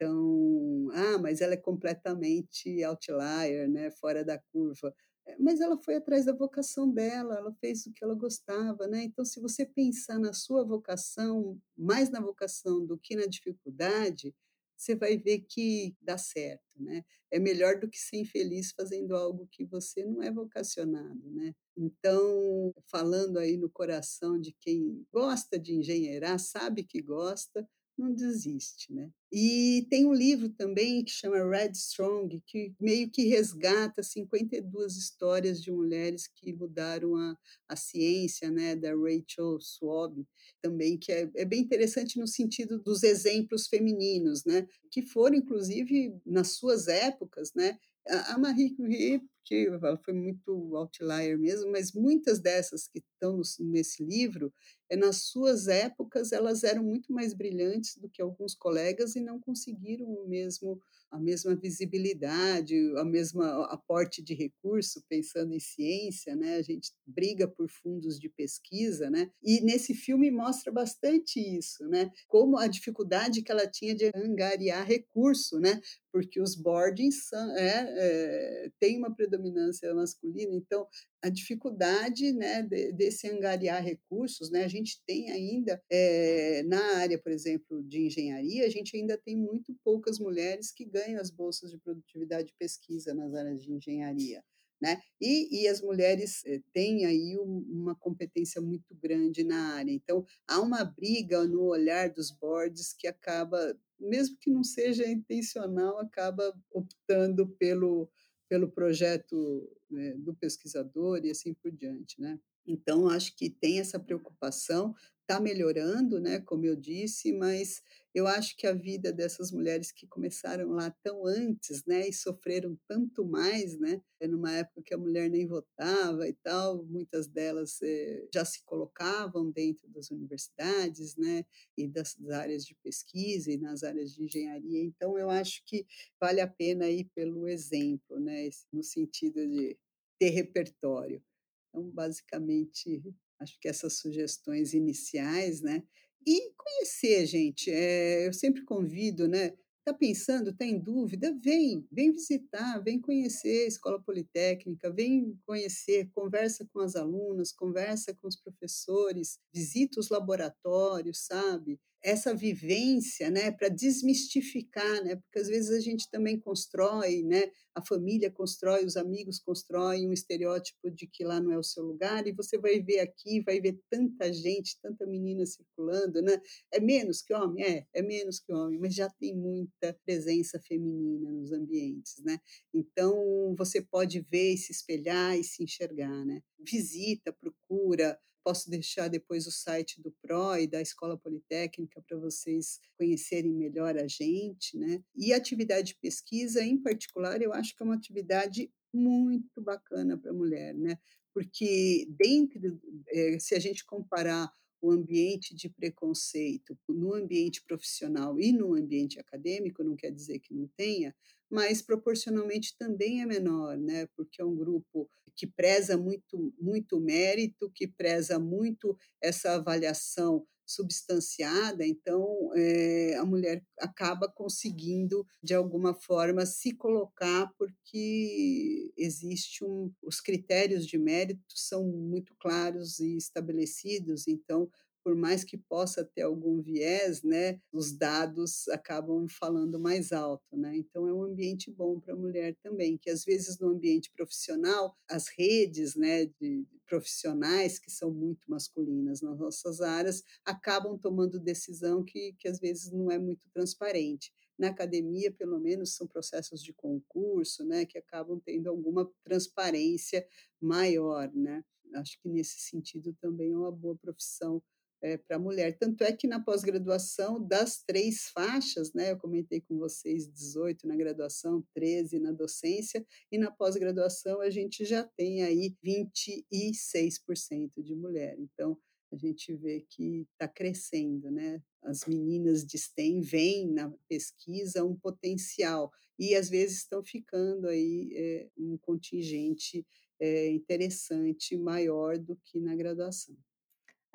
Então, ah, mas ela é completamente outlier, né, fora da curva. Eh, mas ela foi atrás da vocação dela, ela fez o que ela gostava, né. Então se você pensar na sua vocação, mais na vocação do que na dificuldade, você vai ver que dá certo, né. É melhor do que ser infeliz fazendo algo que você não é vocacionado, né. Então, falando aí no coração de quem gosta de engenheirar, sabe que gosta, não desiste, né. E tem um livro também que chama Red Strong, que meio que resgata 52 histórias de mulheres que mudaram a a ciência, né, da Rachel Schwab, também que é é bem interessante no sentido dos exemplos femininos, né, que foram inclusive nas suas épocas, né, a Marie Curie, porque ela foi muito outlier mesmo, mas muitas dessas que estão nos nesse livro, eh, nas suas épocas, elas eram muito mais brilhantes do que alguns colegas e não conseguiram o mesmo a mesma visibilidade, a mesma aporte de recurso, pensando em ciência, né, a gente briga por fundos de pesquisa, né, e nesse filme mostra bastante isso, né, como a dificuldade que ela tinha de angariar recurso, né, porque os boardings são é, eh, tem uma predominância masculina, então a dificuldade, né, de desse angariar recursos, né, a gente tem ainda, eh, na área, por exemplo, de engenharia, a gente ainda tem muito poucas mulheres que ganham as bolsas de produtividade e pesquisa nas áreas de engenharia, né. E e as mulheres, eh, têm aí um uma competência muito grande na área, então há uma briga no olhar dos boards que acaba, mesmo que não seja intencional, acaba optando pelo pelo projeto, né, do pesquisador e assim por diante, né. Então acho que tem essa preocupação, está melhorando, né, como eu disse, mas eu acho que a vida dessas mulheres que começaram lá tão antes, né, e sofreram tanto mais, né, é numa época que a mulher nem votava e tal, muitas delas, eh, já se colocavam dentro das universidades, né, e das áreas de pesquisa e nas áreas de engenharia, então eu acho que vale a pena ir pelo exemplo, né, no sentido de ter repertório. Então, basicamente, acho que essas sugestões iniciais, né. E conhecer gente, eh, eu sempre convido, né, está pensando, está em dúvida, vem, vem visitar, vem conhecer a Escola Politécnica, vem conhecer, conversa com as alunas, conversa com os professores, visita os laboratórios, sabe. Essa vivência, né, para desmistificar, né, porque às vezes a gente também constrói, né, a família constrói, os amigos constroem um estereótipo de que lá não é o seu lugar e você vai ver aqui, vai ver tanta gente, tanta menina circulando, né. É menos que homem? É, é menos que homem, mas já tem muita presença feminina nos ambientes, né. Então você pode ver e se espelhar e se enxergar, né. Visita, procura, posso deixar depois o site do PRO e da Escola Politécnica para vocês conhecerem melhor a gente, né. E atividade de pesquisa, em particular, eu acho que é uma atividade muito bacana para mulher, né, porque dentro, eh, se a gente comparar o ambiente de preconceito no ambiente profissional e no ambiente acadêmico, não quer dizer que não tenha, mas proporcionalmente também é menor, né, porque é um grupo que preza muito muito mérito, que preza muito essa avaliação substanciada, então, eh, a mulher acaba conseguindo, de alguma forma, se colocar, porque existe um os critérios de mérito são muito claros e estabelecidos, então, por mais que possa ter algum viés, né, os dados acabam falando mais alto, né. Então é um ambiente bom para mulher também, que às vezes no ambiente profissional, as redes, né, de profissionais que são muito masculinas nas nossas áreas, acabam tomando decisão que que às vezes não é muito transparente. Na academia, pelo menos, são processos de concurso, né, que acabam tendo alguma transparência maior, né. Acho que nesse sentido também é uma boa profissão eh, pra mulher. Tanto é que na pós-graduação, das 3 faixas, né, eu comentei com vocês 18 na graduação, 13 na docência, e na pós-graduação a gente já tem aí 26% de mulher. Então, a gente vê que está crescendo, né. As meninas de STEM veem na pesquisa um potencial e às vezes estão ficando aí, eh, um contingente, eh, interessante, maior do que na graduação.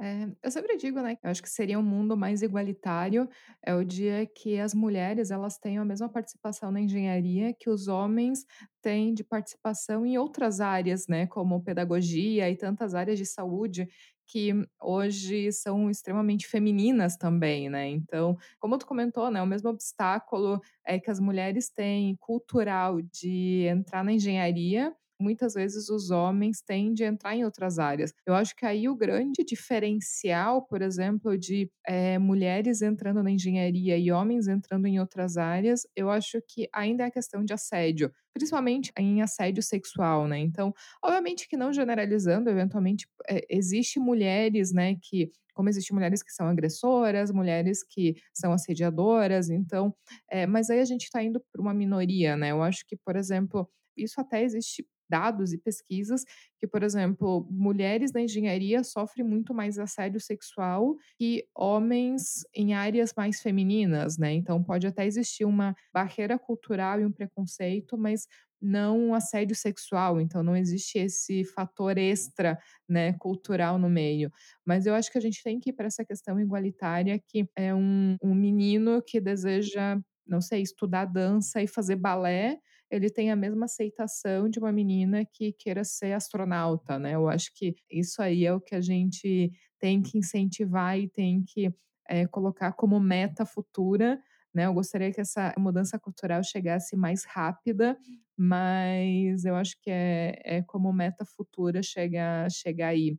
É, eu sempre digo, né, eu acho que seria um mundo mais igualitário, é o dia que as mulheres elas tenham a mesma participação na engenharia que os homens têm de participação em outras áreas, né, como pedagogia e tantas áreas de saúde, que hoje são extremamente femininas também, né. Então, como tu comentou, né, o mesmo obstáculo, eh, que as mulheres têm cultural de entrar na engenharia, muitas vezes os homens têm de entrar em outras áreas. Eu acho que aí o grande diferencial, por exemplo, de, eh, mulheres entrando na engenharia e homens entrando em outras áreas, eu acho que ainda é a questão de assédio, principalmente em assédio sexual, né. Então, obviamente que não generalizando, eventualmente, eh, existe mulheres, né, que como existe mulheres que são agressoras, mulheres que são assediadoras, então, eh, mas aí a gente está indo para uma minoria, né. Eu acho que, por exemplo, isso até existe dados e pesquisas que, por exemplo, mulheres na engenharia sofrem muito mais assédio sexual que homens em áreas mais femininas, né. Então pode até existir uma barreira cultural e um preconceito, mas não um assédio sexual, então não existe esse fator extra, né, cultural no meio. Mas eu acho que a gente tem que ir para essa questão igualitária que é um um menino que deseja, não sei, estudar dança e fazer balé, ele tem a mesma aceitação de uma menina que queira ser astronauta, né. Eu acho que isso aí é o que a gente tem que incentivar e tem que, eh, colocar como meta futura, né. Eu gostaria que essa mudança cultural chegasse mais rápida, mas eu acho que é é como meta futura chegar chegar aí.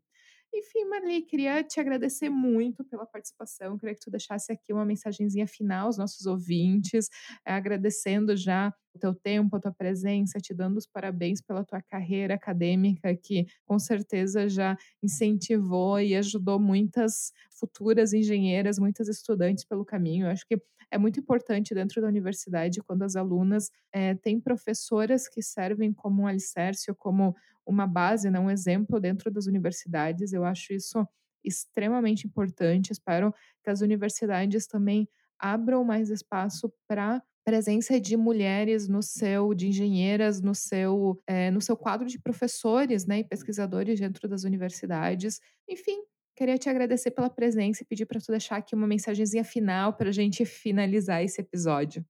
Enfim, Marli, queria te agradecer muito pela participação, queria que tu deixasse aqui uma mensagenzinha final aos nossos ouvintes, agradecendo já o teu tempo, a tua presença, te dando os parabéns pela tua carreira acadêmica, que com certeza já incentivou e ajudou muitas futuras engenheiras, muitas estudantes pelo caminho. Eu acho que é muito importante dentro da universidade quando as alunas, eh, têm professoras que servem como um alicerce ou como uma base, né, um exemplo dentro das universidades. Eu acho isso extremamente importante, espero que as universidades também abram mais espaço pra presença de mulheres no seu de engenheiras no seu, eh, no seu quadro de professores, né, e pesquisadores dentro das universidades. Enfim, queria te agradecer pela presença e pedir pra tu deixar aqui uma mensagenzinha final pra gente finalizar esse episódio.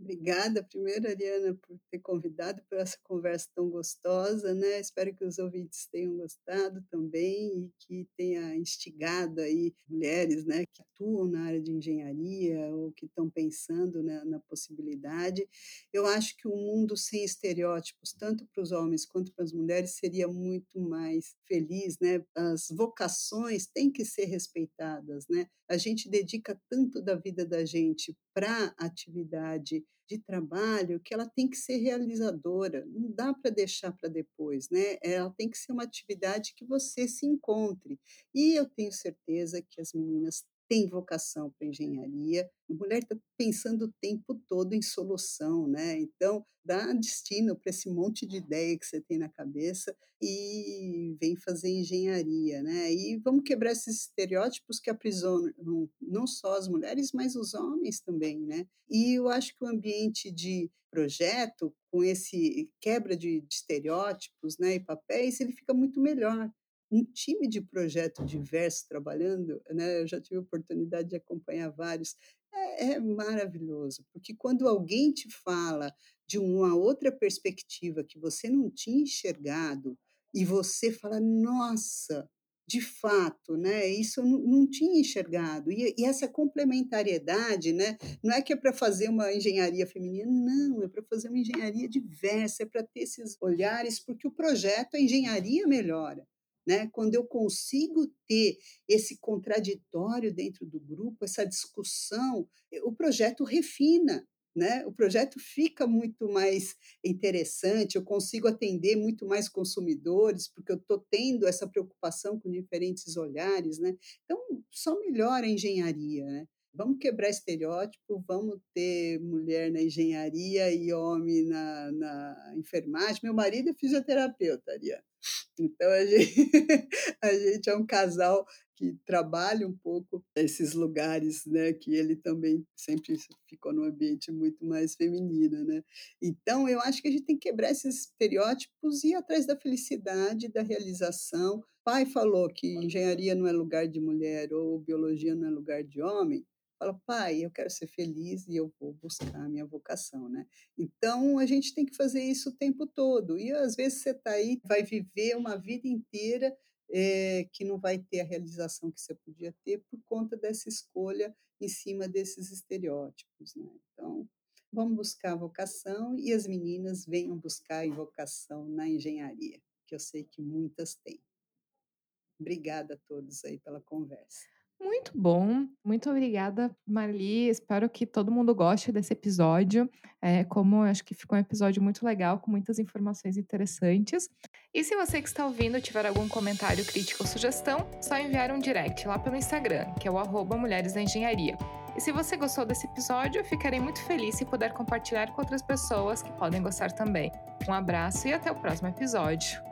Obrigada, primeiro, Ariana, por ter convidado para essa conversa tão gostosa, né. Espero que os ouvintes tenham gostado também e que tenha instigado aí mulheres, né, que atuam na área de engenharia ou que estão pensando na na possibilidade. Eu acho que um mundo sem estereótipos, tanto para os homens quanto para as mulheres, seria muito mais feliz, né. As vocações têm que ser respeitadas, né. A gente dedica tanto da vida da gente pra atividade de trabalho que ela tem que ser realizadora, não dá para deixar para depois, né. Ela tem que ser uma atividade que você se encontre. E eu tenho certeza que as meninas têm vocação para engenharia, a mulher está pensando o tempo todo em solução, né. Então, dá destino para esse monte de ideia que você tem na cabeça e vem fazer engenharia, né. E vamos quebrar esses estereótipos que aprisionam não só as mulheres, mas os homens também, né. E eu acho que o ambiente de projeto, com esse quebra de de estereótipos, né, e papéis, ele fica muito melhor. Um time de projeto diverso trabalhando, né, eu já tive a oportunidade de acompanhar vários, é é maravilhoso, porque quando alguém te fala de uma outra perspectiva que você não tinha enxergado e você fala: "Nossa, de fato, né, isso eu não tinha enxergado". E e essa complementariedade, né, não é que é para fazer uma engenharia feminina, não, é para fazer uma engenharia diversa, é para ter esses olhares, porque o projeto, a engenharia melhora, né. Quando eu consigo ter esse contraditório dentro do grupo, essa discussão, eh, o projeto refina, né, o projeto fica muito mais interessante, eu consigo atender muito mais consumidores, porque eu estou tendo essa preocupação com diferentes olhares, né. Então, só melhora a engenharia, né? Vamos quebrar estereótipo, vamos ter mulher na engenharia e homem na, na enfermagem. Meu marido é fisioterapeuta, Ariana. Então, a gente, a gente é um casal que trabalha um pouco esses lugares, né, que ele também sempre ficou num ambiente muito mais feminino, né? Então, eu acho que a gente tem que quebrar esses estereótipos e ir atrás da felicidade, da realização. Pai falou que engenharia não é lugar de mulher ou biologia não é lugar de homem fala, pai, eu quero ser feliz e eu vou buscar a minha vocação, né? Então, a gente tem que fazer isso o tempo todo. E às vezes você está aí, vai viver uma vida inteira é, que não vai ter a realização que você podia ter por conta dessa escolha em cima desses estereótipos, né? Então, vamos buscar a vocação e as meninas venham buscar a vocação na engenharia, que eu sei que muitas têm. Obrigada a todos aí pela conversa. Muito bom, muito obrigada, Marli. Espero que todo mundo goste desse episódio. É, como eu acho que ficou um episódio muito legal, com muitas informações interessantes. E se você que está ouvindo tiver algum comentário, crítica ou sugestão, só enviar um direct lá pelo Instagram, que é o arroba Mulheres da Engenharia. E se você gostou desse episódio, eu ficarei muito feliz se puder compartilhar com outras pessoas que podem gostar também. Um abraço e até o próximo episódio.